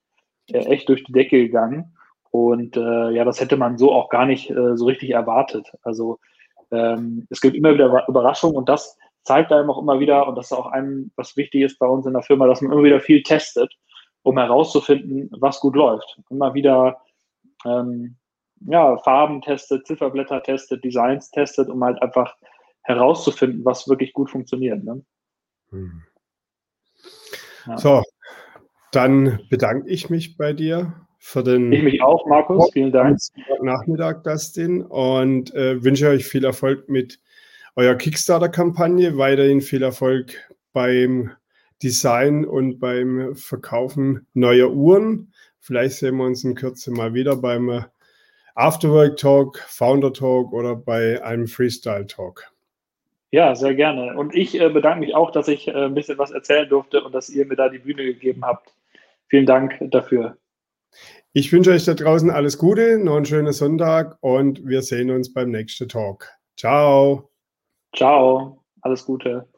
äh, echt durch die Decke gegangen. Und äh, ja, das hätte man so auch gar nicht äh, so richtig erwartet. Also ähm, es gibt immer wieder Überraschungen und das zeigt einem auch immer wieder, und das ist auch ein, was wichtig ist bei uns in der Firma, dass man immer wieder viel testet, um herauszufinden, was gut läuft. Immer wieder ähm, ja, Farben testet, Zifferblätter testet, Designs testet, um halt einfach herauszufinden, was wirklich gut funktioniert. Ne? Hm. Ja. So, dann bedanke ich mich bei dir für den. Ich mich auch, Markus. Vielen Dank. Nachmittag, Dustin, und äh, wünsche euch viel Erfolg mit eurer Kickstarter-Kampagne. Weiterhin viel Erfolg beim Design und beim Verkaufen neuer Uhren. Vielleicht sehen wir uns in Kürze mal wieder beim Afterwork Talk, Founder Talk oder bei einem Freestyle Talk. Ja, sehr gerne. Und ich äh, bedanke mich auch, dass ich äh, ein bisschen was erzählen durfte und dass ihr mir da die Bühne gegeben habt. Vielen Dank dafür. Ich wünsche euch da draußen alles Gute, noch einen schönen Sonntag und wir sehen uns beim nächsten Talk. Ciao. Ciao, alles Gute.